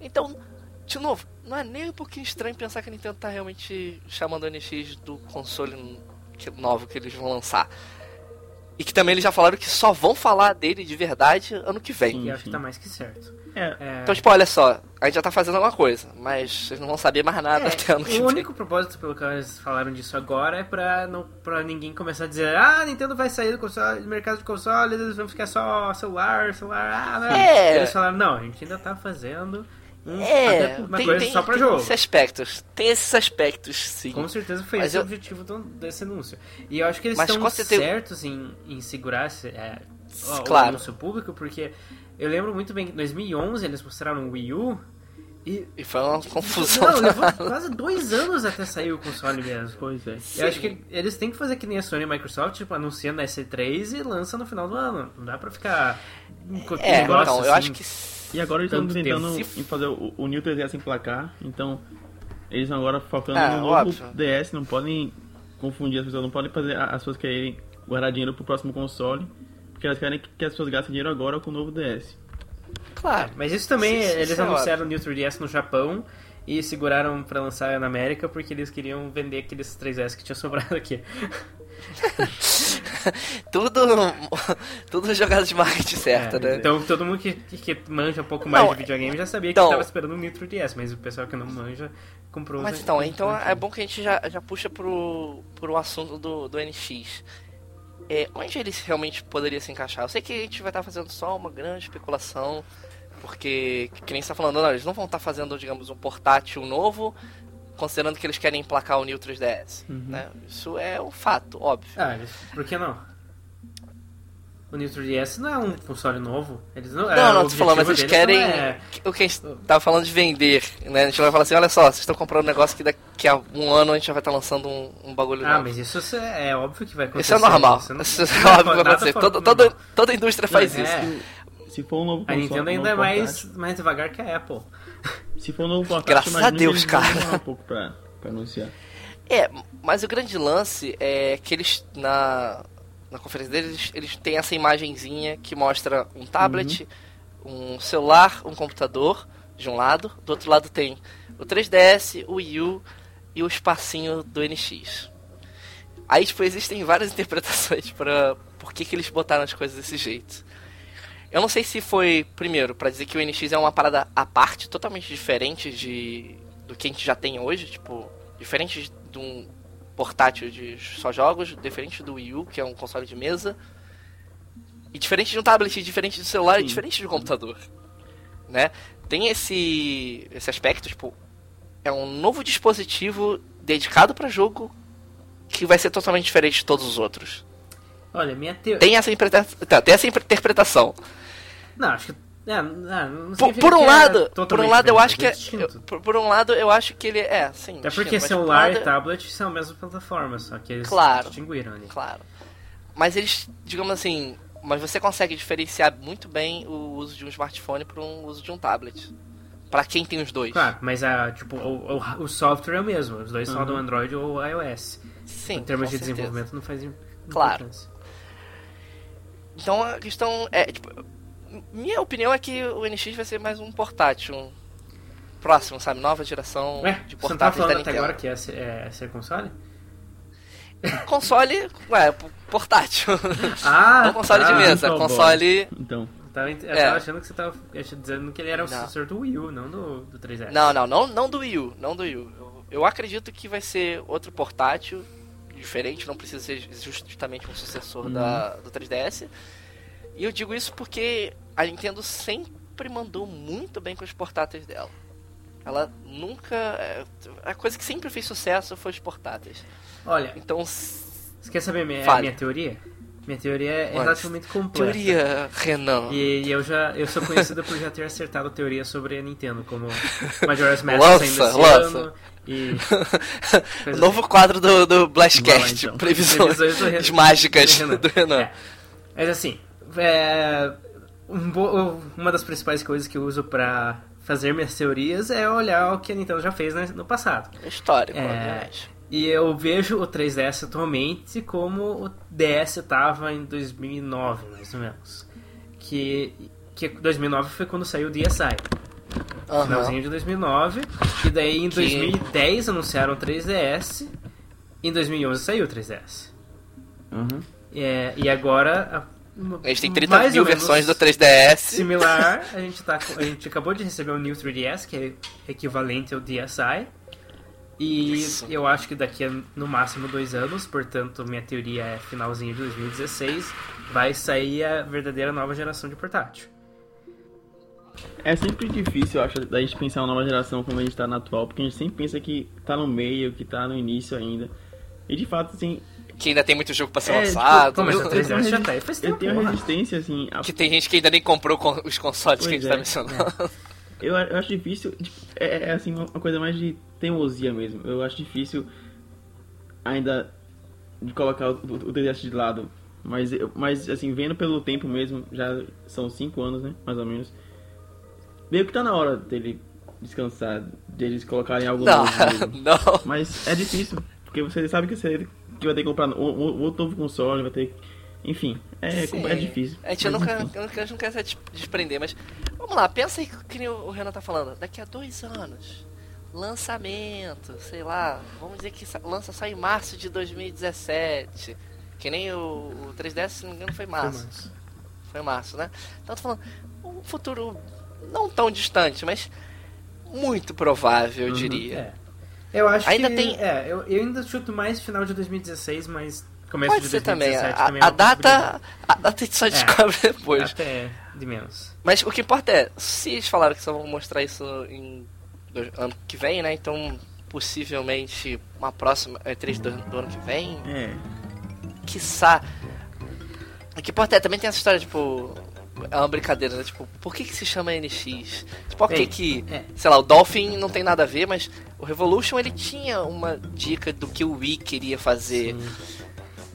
B: Então, de novo, não é nem um pouquinho estranho pensar que a Nintendo tá realmente chamando o NX do console que- novo que eles vão lançar. E que também eles já falaram que só vão falar dele de verdade ano que vem.
A: E acho que tá mais que certo.
C: É,
A: É,
B: Então, tipo, olha só, a gente já tá fazendo alguma coisa, mas vocês não vão saber mais nada até ano que
A: É, o
B: vem.
A: único propósito pelo qual eles falaram disso agora é pra, não, pra ninguém começar a dizer ah, a Nintendo vai sair do, console, do mercado de consoles, eles vão ficar só celular, celular, ah, não.
B: É.
A: Eles falaram, não, a gente ainda tá fazendo um,
B: É,
A: até uma
B: tem,
A: coisa
B: tem,
A: só pra
B: tem
A: jogo.
B: esses aspectos. Tem esses aspectos, sim.
A: Com certeza foi
B: Mas
A: esse
B: eu-
A: o objetivo do- desse anúncio. E eu acho que eles
B: Mas
A: estão certos em, em segurar esse, é, ó, o
B: Claro.
A: anúncio público, porque eu lembro muito bem que em 2011 eles mostraram o Wii U E,
B: E foi uma confusão.
A: não, levou quase dois anos até sair o console mesmo.
C: Pois é.
A: Eu acho que eles têm que fazer que nem a Sony e a Microsoft, tipo, anuncia na S3 e lança no final do ano. Não dá pra ficar
B: É,
A: negócio
B: então, eu
A: assim.
B: acho que.
C: E agora eles estão tentando
B: tempo.
C: em fazer o, o New 3DS emplacar, então eles estão agora focando
B: Ah,
C: no novo
B: óbvio.
C: DS, não podem confundir as pessoas, não podem fazer as pessoas quererem guardar dinheiro pro próximo console, porque elas querem que, as pessoas gastem dinheiro agora com o novo DS.
B: Claro.
A: Mas isso também,
B: Sim, sim,
A: eles
B: isso é
A: anunciaram o New 3DS no Japão e seguraram pra lançar na América porque eles queriam vender aqueles 3DS que tinha [laughs] sobrado aqui. [laughs]
B: tudo. tudo jogado de marketing certa,
A: É,
B: né?
A: Então todo mundo que, que manja um pouco mais
B: Não,
A: de videogame já sabia
B: então-
A: que tava esperando o New 3DS, mas o pessoal que não manja comprou
B: Mas então, então é bom que a gente já, já puxa pro, pro assunto do, do NX. É, onde ele realmente poderia se encaixar? Eu sei que a gente vai estar fazendo só uma grande especulação, porque, que nem você tá falando, não, eles não vão estar fazendo, digamos, um portátil novo, considerando que eles querem emplacar o New 3DS. Né? Isso é um fato, óbvio.
A: Ah, eles- por que não? O New 3DS não é um console novo. Eles não,
B: Não,
A: é,
B: não, tô falando, mas eles querem.
A: é-
B: O que a gente tava falando de vender, né? A gente vai falar assim: olha só, vocês estão comprando um negócio que daqui a um ano a gente já vai estar lançando um, um bagulho
A: Ah,
B: novo.
A: mas isso é, é óbvio que vai acontecer.
B: Isso é normal.
A: Isso não-
B: Isso é [laughs]
A: não
B: óbvio que vai acontecer. Toda, toda, toda indústria faz
A: É.
B: isso.
C: Se for um novo
A: A
C: console,
A: Nintendo
C: um
A: ainda é mais, mais devagar que a Apple. [laughs]
C: Se for um novo portátil,
B: Graças a Deus, cara.
C: um pouco pra, pra anunciar.
B: É, mas o grande lance é que eles, na, na conferência deles, eles, têm essa imagenzinha que mostra um tablet, um celular, um computador, de um lado, do outro lado tem o 3DS, o Wii U e o espacinho do NX. Aí, tipo, existem várias [laughs] interpretações para por que, que eles botaram as coisas desse jeito. Eu não sei se foi, primeiro, pra dizer que o NX é uma parada à parte, totalmente diferente de do que a gente já tem hoje, tipo, diferente de um portátil de só jogos, diferente do Wii U, que é um console de mesa, e diferente de um tablet, diferente do celular, e
C: Sim.
B: diferente de um computador, né? Tem esse esse aspecto, tipo, é um novo dispositivo dedicado para jogo que vai ser totalmente diferente de todos os outros.
A: Olha, minha teoria.
B: Tem essa, interpreta- tá, tem essa interpretação.
A: Não, acho que. É, não,
B: Por, por um
A: que é
B: lado, por um lado eu acho que é, eu- por, por um lado eu acho que ele é, sim.
A: Até porque
B: distinto,
A: celular
B: lado-
A: e tablet são a mesma plataforma, só que eles
B: Claro.
A: distinguiram ali.
B: Claro. Mas eles, digamos assim, mas você consegue diferenciar muito bem o uso de um smartphone para um uso de um tablet. Pra quem tem os dois.
A: Claro, mas a, tipo, o, o, o software é o mesmo, os dois são do Android ou iOS.
B: Sim.
A: em termos de
B: certeza.
A: desenvolvimento não faz
B: Claro. Então a questão é, tipo, minha opinião é que o NX vai ser mais um portátil. um próximo, sabe? Nova geração
A: Ué,
B: de
A: você não tá
B: da
A: falando até
B: Nintendo.
A: agora que é, ser- é ser console?
B: Console, ué, portátil.
A: Ah, [laughs]
B: Não console de
A: tá.
B: mesa,
C: Então,
B: console.
C: Então,
A: Eu tava, eu
B: É.
A: tava achando que você tava dizendo que ele era o
B: Não.
A: sucessor do Wii U, não do, do 3DS.
B: Não, não, não, não do Wii U, não do Wii U. Eu, eu acredito que vai ser outro portátil diferente, não precisa ser justamente um sucessor da, do 3DS. E eu digo isso porque a Nintendo sempre mandou muito bem com os portáteis dela. Ela nunca. é, A coisa que sempre fez sucesso foi os portáteis.
A: Olha,
B: Então,
A: você quer saber minha,
B: Fale.
A: minha teoria? Minha teoria é
B: Olha,
A: relativamente completa.
B: teoria, Renan.
A: E, e eu já eu sou conhecido por já ter acertado teoria sobre a Nintendo, como [laughs] Majora's Mask
B: Lança,
A: saindo esse
B: lança.
A: ano e [laughs]
B: novo quadro do, do Blastcast,
C: então.
B: previsões
A: Previsões do Renan.
B: mágicas
A: do Renan.
B: do Renan.
A: É. Mas assim, é, um uma das principais coisas que eu uso pra fazer minhas teorias é olhar o que a Nintendo já fez né, no passado.
B: Histórico,
A: É,
B: obviamente.
A: E eu vejo o 3DS atualmente como o DS estava em 2009, mais ou menos. Que, que 2009 foi quando saiu o DSi.
B: Aham.
A: Finalzinho de 2009. E daí em
B: Que-
A: 2010 anunciaram o 3DS. E em 2011 saiu o 3DS.
C: uhum.
A: É, e agora... A,
B: gente tem 30
A: mais
B: mil versões do 3DS.
A: Similar, a gente, tá, a gente acabou de receber o New 3DS, que é equivalente ao DSi. E
B: Isso.
A: eu acho que daqui a no máximo dois anos, portanto, minha teoria é finalzinho de 2016, vai sair a verdadeira nova geração de portátil.
C: É sempre difícil, eu acho, da gente pensar uma nova geração como a gente tá na atual, porque a gente sempre pensa que tá no meio, que tá no início ainda. E de fato, assim,
B: Que ainda tem muito jogo pra ser
C: É,
B: lançado.
A: Pô, mas
C: eu-
A: o
C: eu
A: 3DS
C: tenho
A: já tá aí faz
C: eu
A: tempo,
C: tenho
A: porra.
C: resistência, assim, a
B: Que tem gente que ainda nem comprou os consoles que a
C: Pois
B: gente tá
C: é.
B: mencionando.
C: Eu, eu acho difícil. tipo, É, é, assim, uma coisa mais de teimosia mesmo. Eu acho difícil ainda de colocar o, o, o 3DS de lado. Mas, eu- mas, assim, vendo pelo tempo mesmo, já são 5 anos, né? Mais ou menos. Meio que tá na hora dele descansar, deles colocarem algo
B: Não,
C: novo mesmo. [laughs]
B: não.
C: Mas é difícil, porque você sabe que você que vai ter que comprar um, um- outro novo console, vai ter que. Enfim, é,
B: Sim.
C: é difícil.
B: A gente
C: Mas,
B: nunca, a gente não quer se des- desprender, mas vamos lá, pensa aí que nem o o Renan tá falando. Daqui a dois anos, lançamento, sei lá, vamos dizer que lança só em março de 2017. Que nem o, o 3DS, se não me engano, foi março.
A: Mas-
B: Foi março, né? Então eu tô falando, um futuro não tão distante, mas muito provável, eu diria.
A: É. Eu acho
B: Ainda
A: que.
B: tem-
A: É, eu, eu ainda chuto mais final de 2016, mas começo
B: Pode
A: de
B: ser também.
A: 2017
B: A,
A: também. é
B: a data. A data a gente só descobre depois.
A: Até de menos.
B: Mas o que importa é, se eles falaram que só vão mostrar isso em do- ano que vem, né? Então, possivelmente, uma próxima E3 do, do ano que vem,
C: É.
B: quiçá. O que importa é, também tem essa história, tipo. É uma brincadeira, né? Tipo, por que que se chama NX? Tipo, por que que.
A: é.
B: Sei lá, o Dolphin não tem nada a ver, mas o Revolution ele tinha uma dica do que o Wii queria fazer.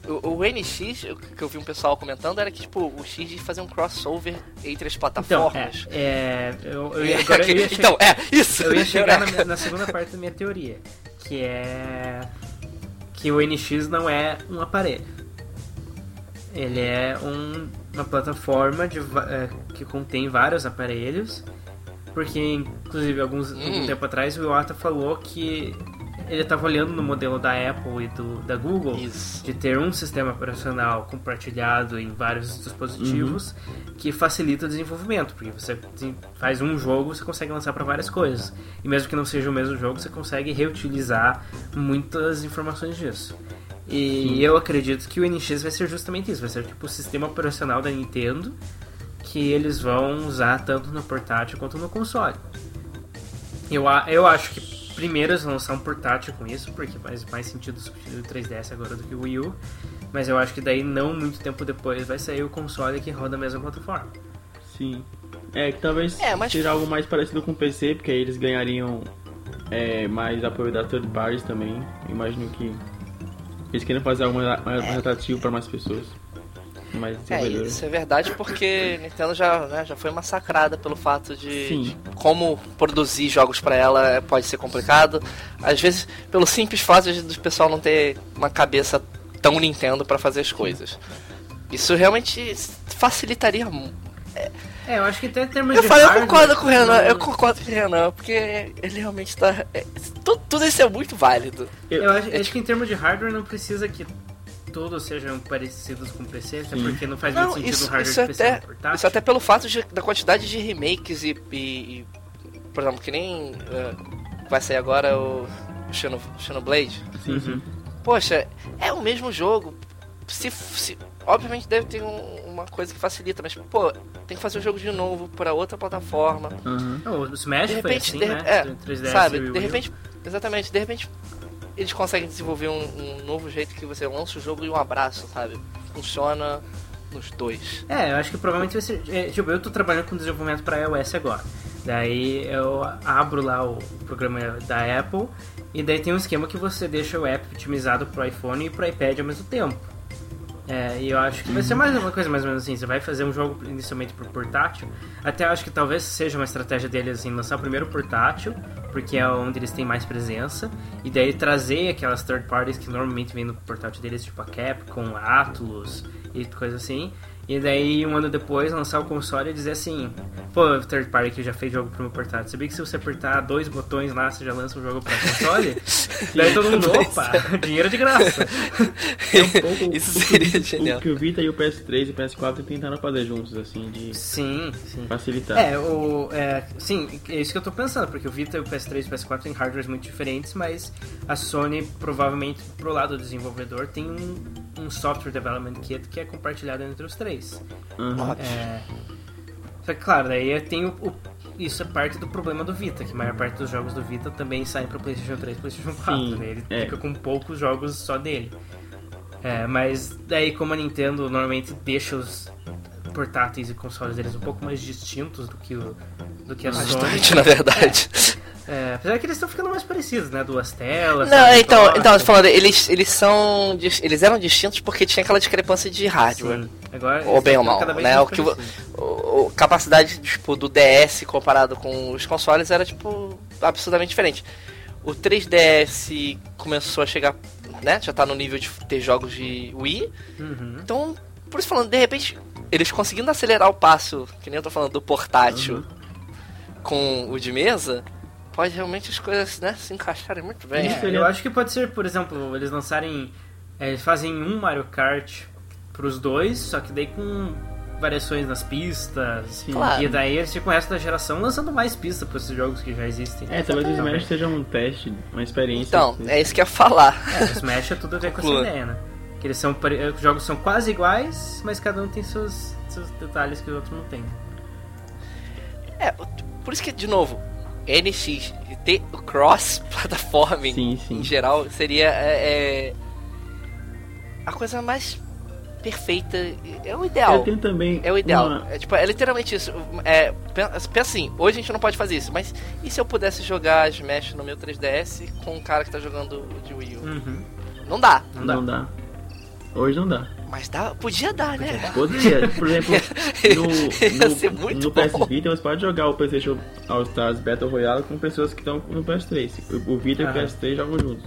B: O, o NX, o que eu vi um pessoal comentando, era que, tipo, o X ia fazer um crossover entre as
A: Então,
B: plataformas.
A: é, é, eu, eu, [laughs] ia- agora eu ia chegar,
B: então, é, isso!
A: eu ia chegar na, na segunda parte da minha teoria, que é que o NX não é um aparelho. Ele é um- uma plataforma de, é, que contém vários aparelhos, porque inclusive alguns algum
B: Hum.
A: tempo atrás o Iwata falou que ele estava olhando no modelo da Apple e do, da Google
B: Isso.
A: de ter um sistema operacional compartilhado em vários dispositivos que facilita o desenvolvimento, porque você faz um jogo, você consegue lançar para várias coisas. E mesmo que não seja o mesmo jogo, você consegue reutilizar muitas informações disso. E eu acredito que o NX vai ser justamente isso, vai ser tipo o sistema operacional da Nintendo que eles vão usar tanto no portátil quanto no console. Eu, a- eu acho que primeiro eles vão lançar um portátil com isso, porque faz mais sentido substituir o 3DS agora do que o Wii U. Mas eu acho que daí não muito tempo depois vai sair o console que roda a mesma plataforma.
C: Sim. É, que talvez
B: É, mas-
C: seja algo mais parecido com o PC, porque aí eles ganhariam é, mais apoio da third parties também. Imagino que eles querem fazer algo mais, mais mais atrativo para mais pessoas. Mais
B: É, isso é verdade porque Nintendo já, né, já foi massacrada pelo fato de, de como produzir jogos pra ela é- pode ser complicado. Às vezes, pelo simples fato de do pessoal não ter uma cabeça tão Nintendo pra fazer as coisas. Isso realmente facilitaria mu-
A: É, eu acho que até em termos
B: Eu
A: de
B: falei, eu
A: hardware,
B: concordo com o Renan, eu concordo com o Renan, porque ele realmente tá. é, tudo, tudo isso é muito válido.
A: Eu acho, acho que em termos de hardware não precisa que todos sejam parecidos com o PC, até
C: Sim.
A: porque não faz
B: Não,
A: muito sentido
B: isso,
A: o hardware
B: isso,
A: de PC
B: até,
A: portátil.
B: isso até pelo fato de- da quantidade de remakes e, e- e, por exemplo, que nem eh, vai sair agora o Xeno, Xenoblade.
C: Sim, sim.
B: Poxa, é o mesmo jogo. Se, se- obviamente deve ter um- uma coisa que facilita, mas pô, tem que fazer o jogo de novo para outra plataforma.
A: Não, o Smash
B: De
A: foi
B: repente,
A: assim,
B: de,
A: né?
B: é,
A: Do 3DS
B: sabe, de repente, exatamente, de repente eles conseguem desenvolver um, um novo jeito que você lança o jogo e um abraço, sabe? Funciona nos dois.
A: É, eu acho que provavelmente vai ser. é, tipo, eu tô trabalhando com desenvolvimento para iOS agora. Daí eu abro lá o programa da Apple e daí tem um esquema que você deixa o app otimizado pro iPhone e pro iPad ao mesmo tempo. É, e eu acho que vai ser mais uma coisa mais ou menos assim. Você vai fazer um jogo inicialmente pro portátil. Até acho que talvez seja uma estratégia deles assim, lançar primeiro o portátil, porque é onde eles têm mais presença, e daí trazer aquelas third parties que normalmente vêm no portátil deles, tipo a Capcom, a Atlus e coisa assim. E daí, um ano depois, lançar o console e dizer assim: Pô, third party que já fez jogo pro meu portátil. Sabia que se você apertar dois botões lá, você já lança um jogo pra console? [laughs] daí todo mundo, opa, dinheiro de graça. [laughs]
C: É um pouco
B: Isso
C: o que
B: seria
C: o-
B: genial.
C: O que o Vita e o PS3 e o PS4 tentaram fazer juntos, assim, de
A: Sim, sim.
C: facilitar.
A: É, o, é, sim, é isso que eu tô pensando, porque o Vita, o PS3 e o PS4 têm hardwares muito diferentes, mas a Sony, provavelmente, pro lado do desenvolvedor, tem um, um software development kit que é compartilhado entre os três.
C: Aham.
A: É, só que, claro, daí tem o, o- isso é parte do problema do Vita, que a maior parte dos jogos do Vita também saem para PlayStation 3 e PlayStation 4.
C: Sim,
A: né? Ele
C: é.
A: fica com poucos jogos só dele. É, mas daí, como a Nintendo normalmente deixa os portáteis e consoles deles um pouco mais distintos do que, o, do que a Sony.
B: Bastante, [laughs] na verdade.
A: É, apesar que eles estão ficando mais parecidos, né? Duas telas.
B: Não, então, então, eu tô falando, eles, eles são. Eles eram distintos porque tinha aquela discrepância de hardware.
A: Sim. Agora,
B: Ou bem ou mal, né? O que o, o- capacidade tipo, do DS comparado com os consoles era tipo absurdamente diferente. O 3DS começou a chegar, né? Já tá no nível de ter jogos de Wii.
A: Uhum.
B: Então, por isso falando, de repente, eles conseguindo acelerar o passo, que nem eu tô falando do portátil com o de mesa, pode realmente as coisas, né, se encaixarem muito bem.
C: Isso.
A: É, Eu acho que pode ser, por exemplo, eles lançarem. é, Eles fazem um Mario Kart pros dois, só que daí com variações nas pistas.
B: Claro.
A: E daí eles ficam o resto da geração lançando mais pistas para esses jogos que já existem.
C: É, talvez o
A: Também.
C: Smash seja um teste, uma experiência.
B: Então, é isso que eu ia falar.
A: É, o Smash é tudo a ver com essa ideia, né? Que eles são, os jogos são quase iguais, mas cada um tem seus, seus detalhes que o outro não tem.
B: É, por isso que, de novo, NX ter o cross-platforming [laughs] em geral seria é, é, a coisa mais perfeita. É o ideal.
C: Eu tenho também.
B: É o ideal.
C: uma-
B: É, tipo, é literalmente isso. É, pensa assim, hoje a gente não pode fazer isso, mas e se eu pudesse jogar Smash no meu 3DS com um cara que tá jogando o de Wii U?
A: Uhum.
B: Não dá.
A: Não dá.
C: Não dá. Hoje não dá.
B: Mas dá, podia dar, né?
C: Poderia, por exemplo, no, [laughs]
B: muito
C: no PS. Vita você pode jogar o PlayStation All Stars Battle Royale com pessoas que estão no PS3. O, o Vita e o
A: Aham.
C: PS3 jogam juntos.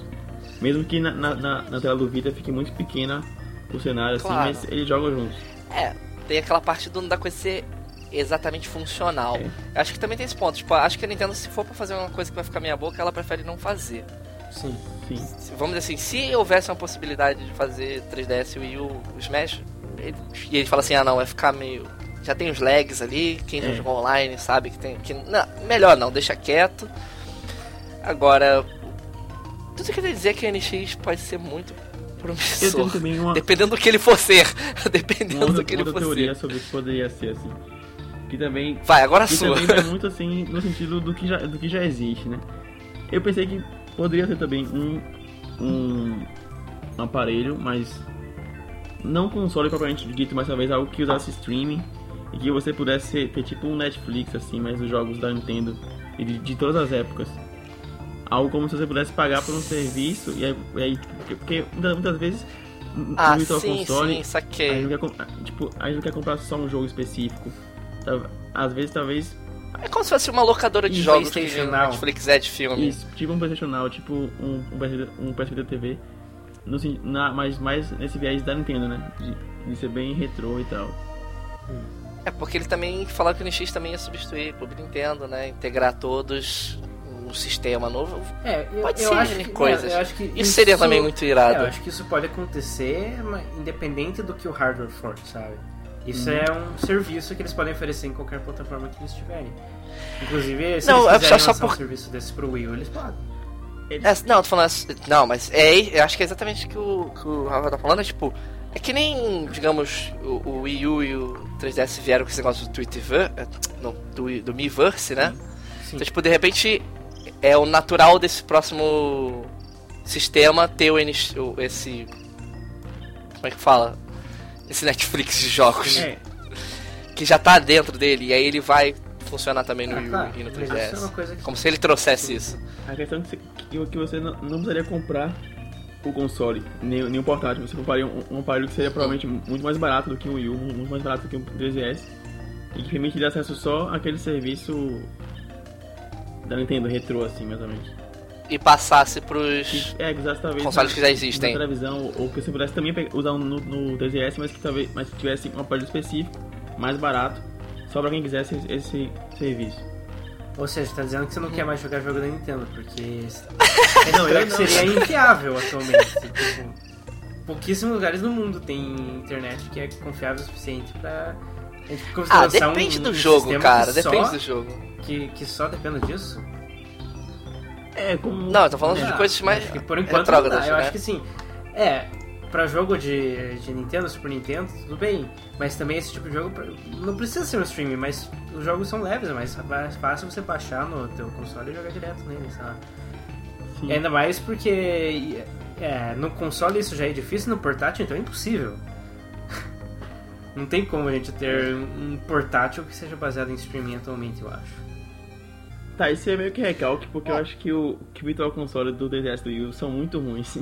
C: Mesmo que na, na, na- na tela do Vita fique muito pequena o cenário, assim,
B: Claro.
C: mas eles jogam juntos.
B: É, tem aquela parte do, da coisa ser exatamente funcional.
C: É.
B: Eu Acho que também tem esse ponto. Tipo, acho que a Nintendo, se for pra fazer uma coisa que vai ficar meia boca, ela prefere não fazer.
A: Sim.
C: Sim.
B: Vamos dizer assim, se houvesse uma possibilidade de fazer 3DS e Wii U, Smash, ele- e ele fala assim, ah não, vai ficar meio... Já tem os lags ali, quem já
C: É.
B: jogou online sabe que tem... Que, não, melhor não, deixa quieto. Agora, tudo que eu queria dizer é que o NX pode ser muito promissor.
C: uma,
B: Dependendo do que ele for ser. [laughs]
C: uma
B: Dependendo
C: outra,
B: do que ele for
C: teoria
B: ser.
C: sobre o que poderia ser assim. Que também
B: Vai, agora a
C: que
B: sua.
C: também vai muito [laughs] assim no sentido do que já, do que já existe, né? Eu pensei que poderia ser também um, um, aparelho, mas não um console propriamente dito, mas talvez algo que usasse streaming e que você pudesse ter tipo um Netflix assim, mas os jogos da Nintendo e de, de todas as épocas. Algo como se você pudesse pagar por um serviço e aí, e aí porque, porque muitas, vezes
B: Ah, sim,
C: Console
B: sim,
C: a gente,
B: saquei.
C: não quer, tipo, a gente não quer comprar só um jogo específico. Às vezes, talvez,
B: É como se fosse uma locadora de
A: E
B: jogos que
A: Now.
B: Netflix é de filme.
C: isso, tipo um PlayStation Now, tipo um, um, um Vita TV. No, na, mas mais nesse viés da Nintendo, né? De, de ser bem retrô e tal.
B: É porque ele também falaram que o NX também ia substituir o Clube Nintendo, né? Integrar todos um sistema novo.
A: É, eu,
B: Pode
A: eu
B: ser
A: acho que,
B: coisas.
A: eu acho que
B: Isso seria também muito irado.
A: É, eu acho que isso pode acontecer, mas independente do que o hardware for, sabe? Isso é um serviço que eles podem oferecer em qualquer plataforma que eles tiverem. Inclusive, se
B: Não, é
A: eles quiserem
B: só
A: lançar
B: por-
A: um serviço desse pro Wii U, eles podem.
B: É, não, tô falando. assim- Não, mas é, eu acho que é exatamente o que o, que o Rafa tá falando. É tipo. É que nem, digamos, o, o Wii U e o 3DS vieram com esse negócio do Twitterverse. Não, do, do Miiverse, né?
A: Sim.
B: Então, tipo, de repente, é o natural desse próximo sistema ter o esse. Como é que fala? Esse Netflix de jogos.
C: É,
B: Que já tá dentro dele. E aí ele vai funcionar também no
A: Ah,
B: Wii
A: claro,
B: e no
A: mas isso é
B: 3DS.
A: uma coisa que-
B: Como se ele trouxesse isso.
C: a questão é que você, que, você não, não precisaria comprar o console, nem, nem o portátil. Você compraria um, um aparelho que seria provavelmente muito mais barato do que um Wii U, muito mais barato do que um 3DS. E que permitiria acesso só àquele serviço da Nintendo retrô, assim, mais ou menos.
B: E passasse pros.
C: Que, é,
B: Consoles que já existem.
C: Na televisão, ou que você pudesse também usar um no, no 3DS, mas que talvez mas que tivesse um aparelho específico, mais barato, só pra quem quisesse esse, esse serviço.
A: Ou seja, tá dizendo que você não quer mais jogar jogo da Nintendo, porque [laughs]
C: Não, eu não.
A: seria inviável atualmente. Tipo, pouquíssimos lugares no mundo tem internet que é confiável o suficiente pra. a gente conseguir
B: Ah,
A: lançar um-
B: depende do
A: um
B: jogo, cara.
A: que só-
B: Depende do jogo.
A: Que, que só dependa disso?
C: É, como.
B: Não, eu tô falando
C: É,
B: de coisas mais
A: Acho que por enquanto não dá. Eu
B: né?
A: acho que sim. É, pra jogo de, de Nintendo, Super Nintendo, tudo bem. Mas também esse tipo de jogo não precisa ser um streaming, mas os jogos são leves, é mais, fácil você baixar no teu console e jogar direto nele, sabe?
C: sim.
A: Ainda mais porque é, no console isso já é difícil, no portátil então é impossível. [laughs] Não tem como a gente ter um portátil que seja baseado em streaming atualmente, eu acho.
C: Tá, isso é meio que recalque, porque eu acho que o que o Virtual Console do 3DS do Wii são muito ruins.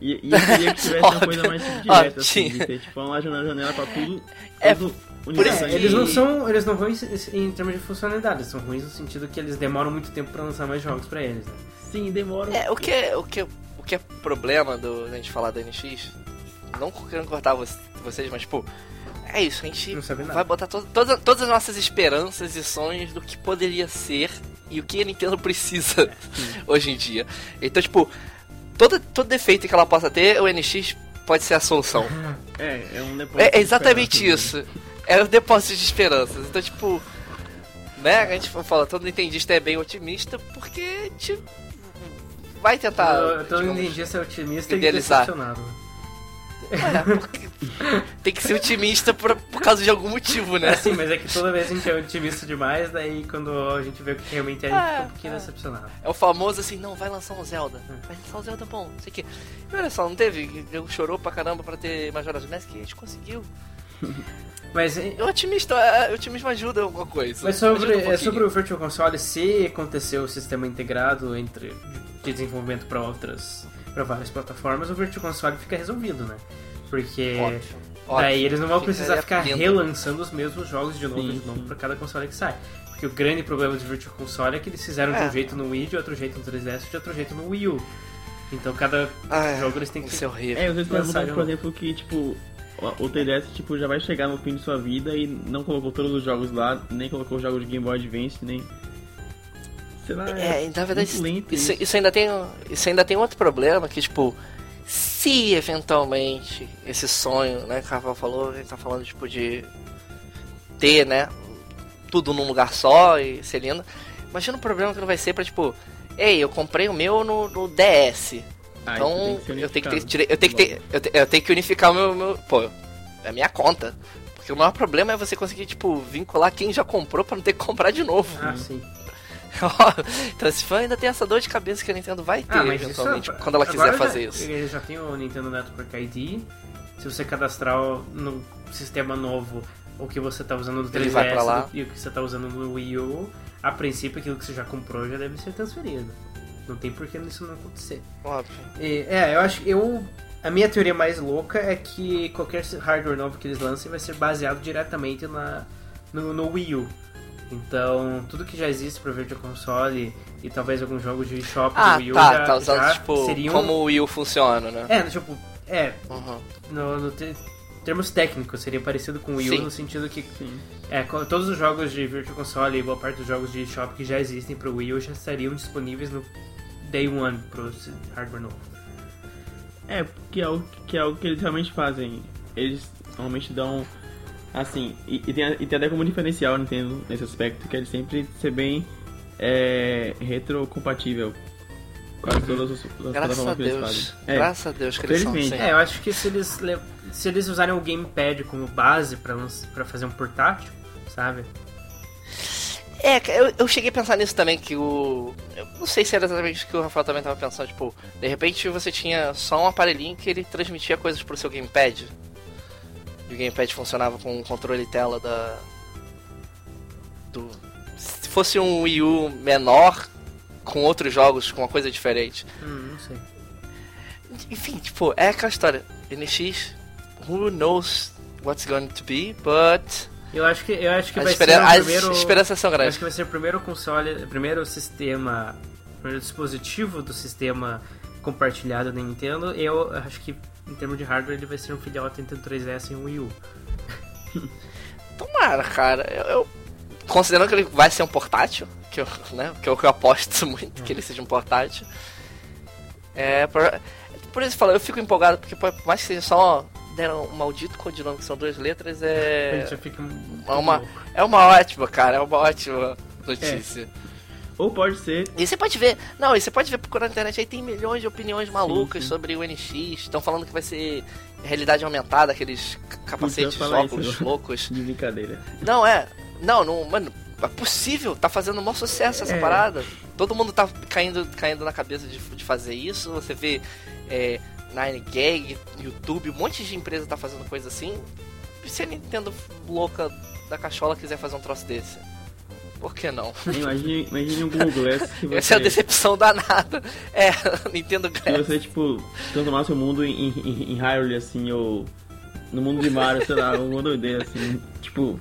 C: E, e eu [laughs] queria que tivesse uma coisa mais tipo, direta, assim, de ter tipo uma janela, janela pra tudo.
B: É,
C: todo
B: por isso
A: É,
B: que-
A: eles não são eles não ruins em termos de funcionalidade, eles são ruins no sentido que eles demoram muito tempo pra lançar mais jogos pra eles. Né?
C: Sim, demora.
B: É, o que é, o que, é- o que é problema do, da gente falar da NX, não querendo cortar vo- vocês, mas tipo, é isso, a gente vai botar to todas, todas as nossas esperanças e sonhos do que poderia ser e o que a Nintendo [laughs] precisa hoje em dia. Então, tipo, todo, todo defeito que ela possa ter, o NX pode ser a solução. [laughs]
C: É, é um depósito
B: É, é
C: de
B: exatamente
C: esperança,
B: isso. É o depósito de esperanças. Então, tipo, né, a gente fala, todo nintendista é bem otimista porque gente vai tentar.
A: eu
B: digamos,
A: entendi ser otimista e
B: idealizar.
A: decepcionado.
B: É, porque tem que ser otimista por, por causa de algum motivo,
A: É
B: né?
A: assim, mas é que toda vez a gente é otimista demais, daí quando a gente vê o que realmente é, a gente
B: É,
A: fica um pouquinho
B: é.
A: decepcionado.
B: É o famoso assim, não, vai lançar um Zelda. Vai lançar um Zelda bom, não sei o que. E olha só, não teve? Eu chorou pra caramba pra ter Majora's Mask e a gente conseguiu. [laughs]
A: Mas, é-
B: Eu otimista, é, o otimismo ajuda alguma coisa.
A: mas sobre,
B: um
A: é sobre o Virtual Console, se acontecer o sistema integrado entre de desenvolvimento para outras, para várias plataformas, o Virtual Console fica resolvido, né? Porque
B: Ótimo,
A: daí
B: ótimo.
A: eles não vão
B: Ficaria
A: precisar ficar
B: lindo.
A: relançando os mesmos jogos de novo,
C: Sim,
A: de novo para cada console que sai. Porque o grande problema do Virtual Console é que eles fizeram de
B: É.
A: um jeito no Wii, de outro jeito no 3DS, de outro jeito no Wii U. Então cada
B: Ah,
A: jogo eles têm que
B: Isso é horrível.
C: É, perguntam,
A: de
C: por exemplo, que tipo, o o 3DS tipo, já vai chegar no fim de sua vida e não colocou todos os jogos lá, nem colocou os jogos de Game Boy Advance, nem. Sei lá.
B: É, na verdade, isso, isso ainda tem, isso ainda tem outro problema, que tipo, se eventualmente esse sonho, né, que o Rafael falou, ele tá falando tipo de ter, né, tudo num lugar só e ser lindo. Imagina o problema que não vai ser pra tipo, ei, eu comprei o meu no, no DS.
C: Ah,
B: Então eu tenho que ter, dire- eu tenho que ter, eu, te- eu tenho que unificar o meu, meu, pô, é a minha conta. Porque o maior problema é você conseguir tipo vincular quem já comprou pra não ter que comprar de novo.
A: Ah, sim.
B: Então esse fã ainda tem essa dor de cabeça que a Nintendo vai ter
A: Ah,
B: eventualmente
A: é-
B: quando ela quiser
A: agora
B: fazer
A: já,
B: isso.
A: Ele já tem o Nintendo Network ID. Se você cadastrar no sistema novo o que você tá usando no 3DS
B: Ele vai pra lá.
A: e o que você tá usando no Wii U, a princípio aquilo que você já comprou já deve ser transferido. Não tem por que isso não acontecer.
B: Óbvio.
A: E, é, eu acho eu a minha teoria mais louca é que qualquer hardware novo que eles lancem vai ser baseado diretamente na, no, no Wii U. Então, tudo que já existe para Virtual Console e talvez alguns jogos de shopping
B: Ah,
A: do Wii U
B: tá,
A: já,
B: tá usando
A: já
B: tipo
A: seriam...
B: como o Wii U funciona, né?
A: É, tipo, é,
B: Uhum.
A: no, no te- termos técnicos seria parecido com o Wii U
B: Sim.
A: no sentido que
C: Sim.
A: é, todos os jogos de Virtual Console e boa parte dos jogos de shopping que já existem para o Wii U já estariam disponíveis no Day One pro hardware novo.
C: É, que é, algo, que é algo que eles realmente fazem. Eles normalmente dão. Assim, e, e, tem, e tem até como diferencial a Nintendo nesse aspecto, que é de sempre ser bem é, retrocompatível. Quase todas as, as
B: Graças a Deus.
C: fazem. É,
B: Graças a Deus que eles são
C: Felizmente.
B: assim.
A: É, eu acho que se eles, le- se eles usarem o Gamepad como base pra fazer um portátil, sabe?
B: É, eu, eu cheguei a pensar nisso também, que o. Eu não sei se era exatamente o que o Rafael também tava pensando, tipo, de repente você tinha só um aparelhinho que ele transmitia coisas pro seu gamepad. E o gamepad funcionava com o controle tela da. Do. Se fosse um Wii U menor, com outros jogos, com uma coisa diferente.
A: Hum, não sei.
B: Enfim, tipo, é aquela história. NX, who knows what's going to be, but.
A: Eu acho que, eu acho que
B: As,
A: vai ser o
B: as
A: primeiro...
B: esperanças são
A: eu
B: grandes.
A: acho que vai ser o primeiro console, o primeiro sistema, o primeiro dispositivo do sistema compartilhado da Nintendo. Eu acho que, em termos de hardware, ele vai ser um entre o 3DS e o Wii U. [laughs]
B: Tomara, cara. Eu, eu- considerando que ele vai ser um portátil, que eu, né, que eu, que eu aposto [laughs] muito que ele seja um portátil. É, por, por isso eu falo, eu fico empolgado, porque por mais que seja só deram um maldito codinome que são duas letras, [laughs]
A: A
B: é. É uma, é uma ótima, cara, é uma ótima notícia.
C: Ou pode ser.
B: E você pode ver, não, e você pode ver procurando na internet aí tem milhões de opiniões malucas
C: sim.
B: sobre o NX. Estão falando que vai ser realidade aumentada, aqueles capacetes, óculos
C: isso.
B: loucos. [laughs]
C: De brincadeira.
B: Não, é. Não, não, mano, é possível, tá fazendo um maior sucesso essa
A: É.
B: parada. Todo mundo tá caindo, caindo na cabeça de, de fazer isso. Você vê é, Nine Gag, YouTube, um monte de empresa tá fazendo coisa assim. se a Nintendo louca da cachola quiser fazer um troço desse? Por que não?
C: Imagine, imagine um Google Glass que você, [laughs]
B: Essa é a decepção danada. É, [laughs] Nintendo Glass.
C: você, tipo, transformasse o mundo em, em, em Hyrule, assim, ou no mundo de Mario, sei lá, uma doideira, assim, tipo,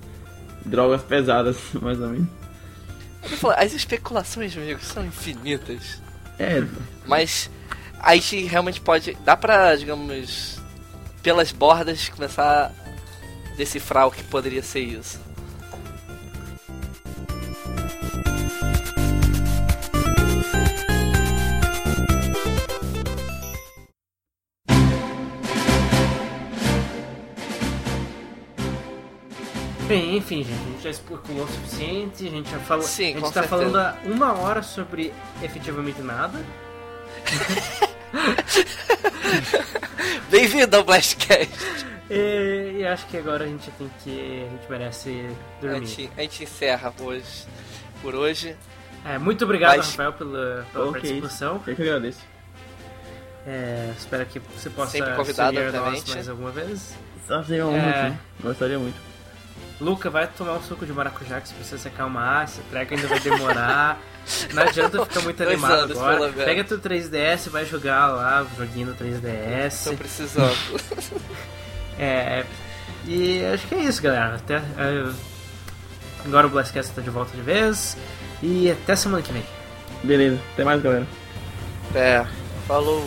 C: drogas pesadas, [laughs] mais ou menos.
B: As especulações, meu amigo, são infinitas.
C: É,
B: Mas a gente realmente pode. Dá pra, digamos, pelas bordas começar a decifrar o que poderia ser isso.
A: Bem, enfim, gente, a gente já especulou o suficiente, a gente já falou.
B: Sim,
A: a gente tá
B: certeza.
A: falando há uma hora sobre efetivamente nada. [laughs]
B: Bem-vindo ao Blastcast!
A: E, e acho que agora a gente tem que. A gente merece
B: A
A: dormir.
B: gente, a gente encerra hoje, por hoje.
A: É, muito obrigado,
B: Mas-
A: Rafael, pela, pela
C: ok.
A: participação.
C: Eu que agradeço.
A: É, espero que você possa
B: Sempre convidado,
A: a
B: obviamente.
A: mais alguma vez.
C: Só seria uma honra,
A: É.
C: sim. Gostaria muito.
A: Luca, vai tomar um suco de maracujá que você precisa se acalmar, esse treco ainda vai demorar. [laughs] Não adianta ficar muito animado
B: anos,
A: agora. Pega teu 3DS, vai jogar lá o joguinho no
B: Tô
A: 3DS.
B: precisando. [laughs]
A: É, e acho que é isso, galera. Até, é, agora o Blastcast tá de volta de vez. E até semana que vem.
C: Beleza, até mais, galera.
B: É, falou.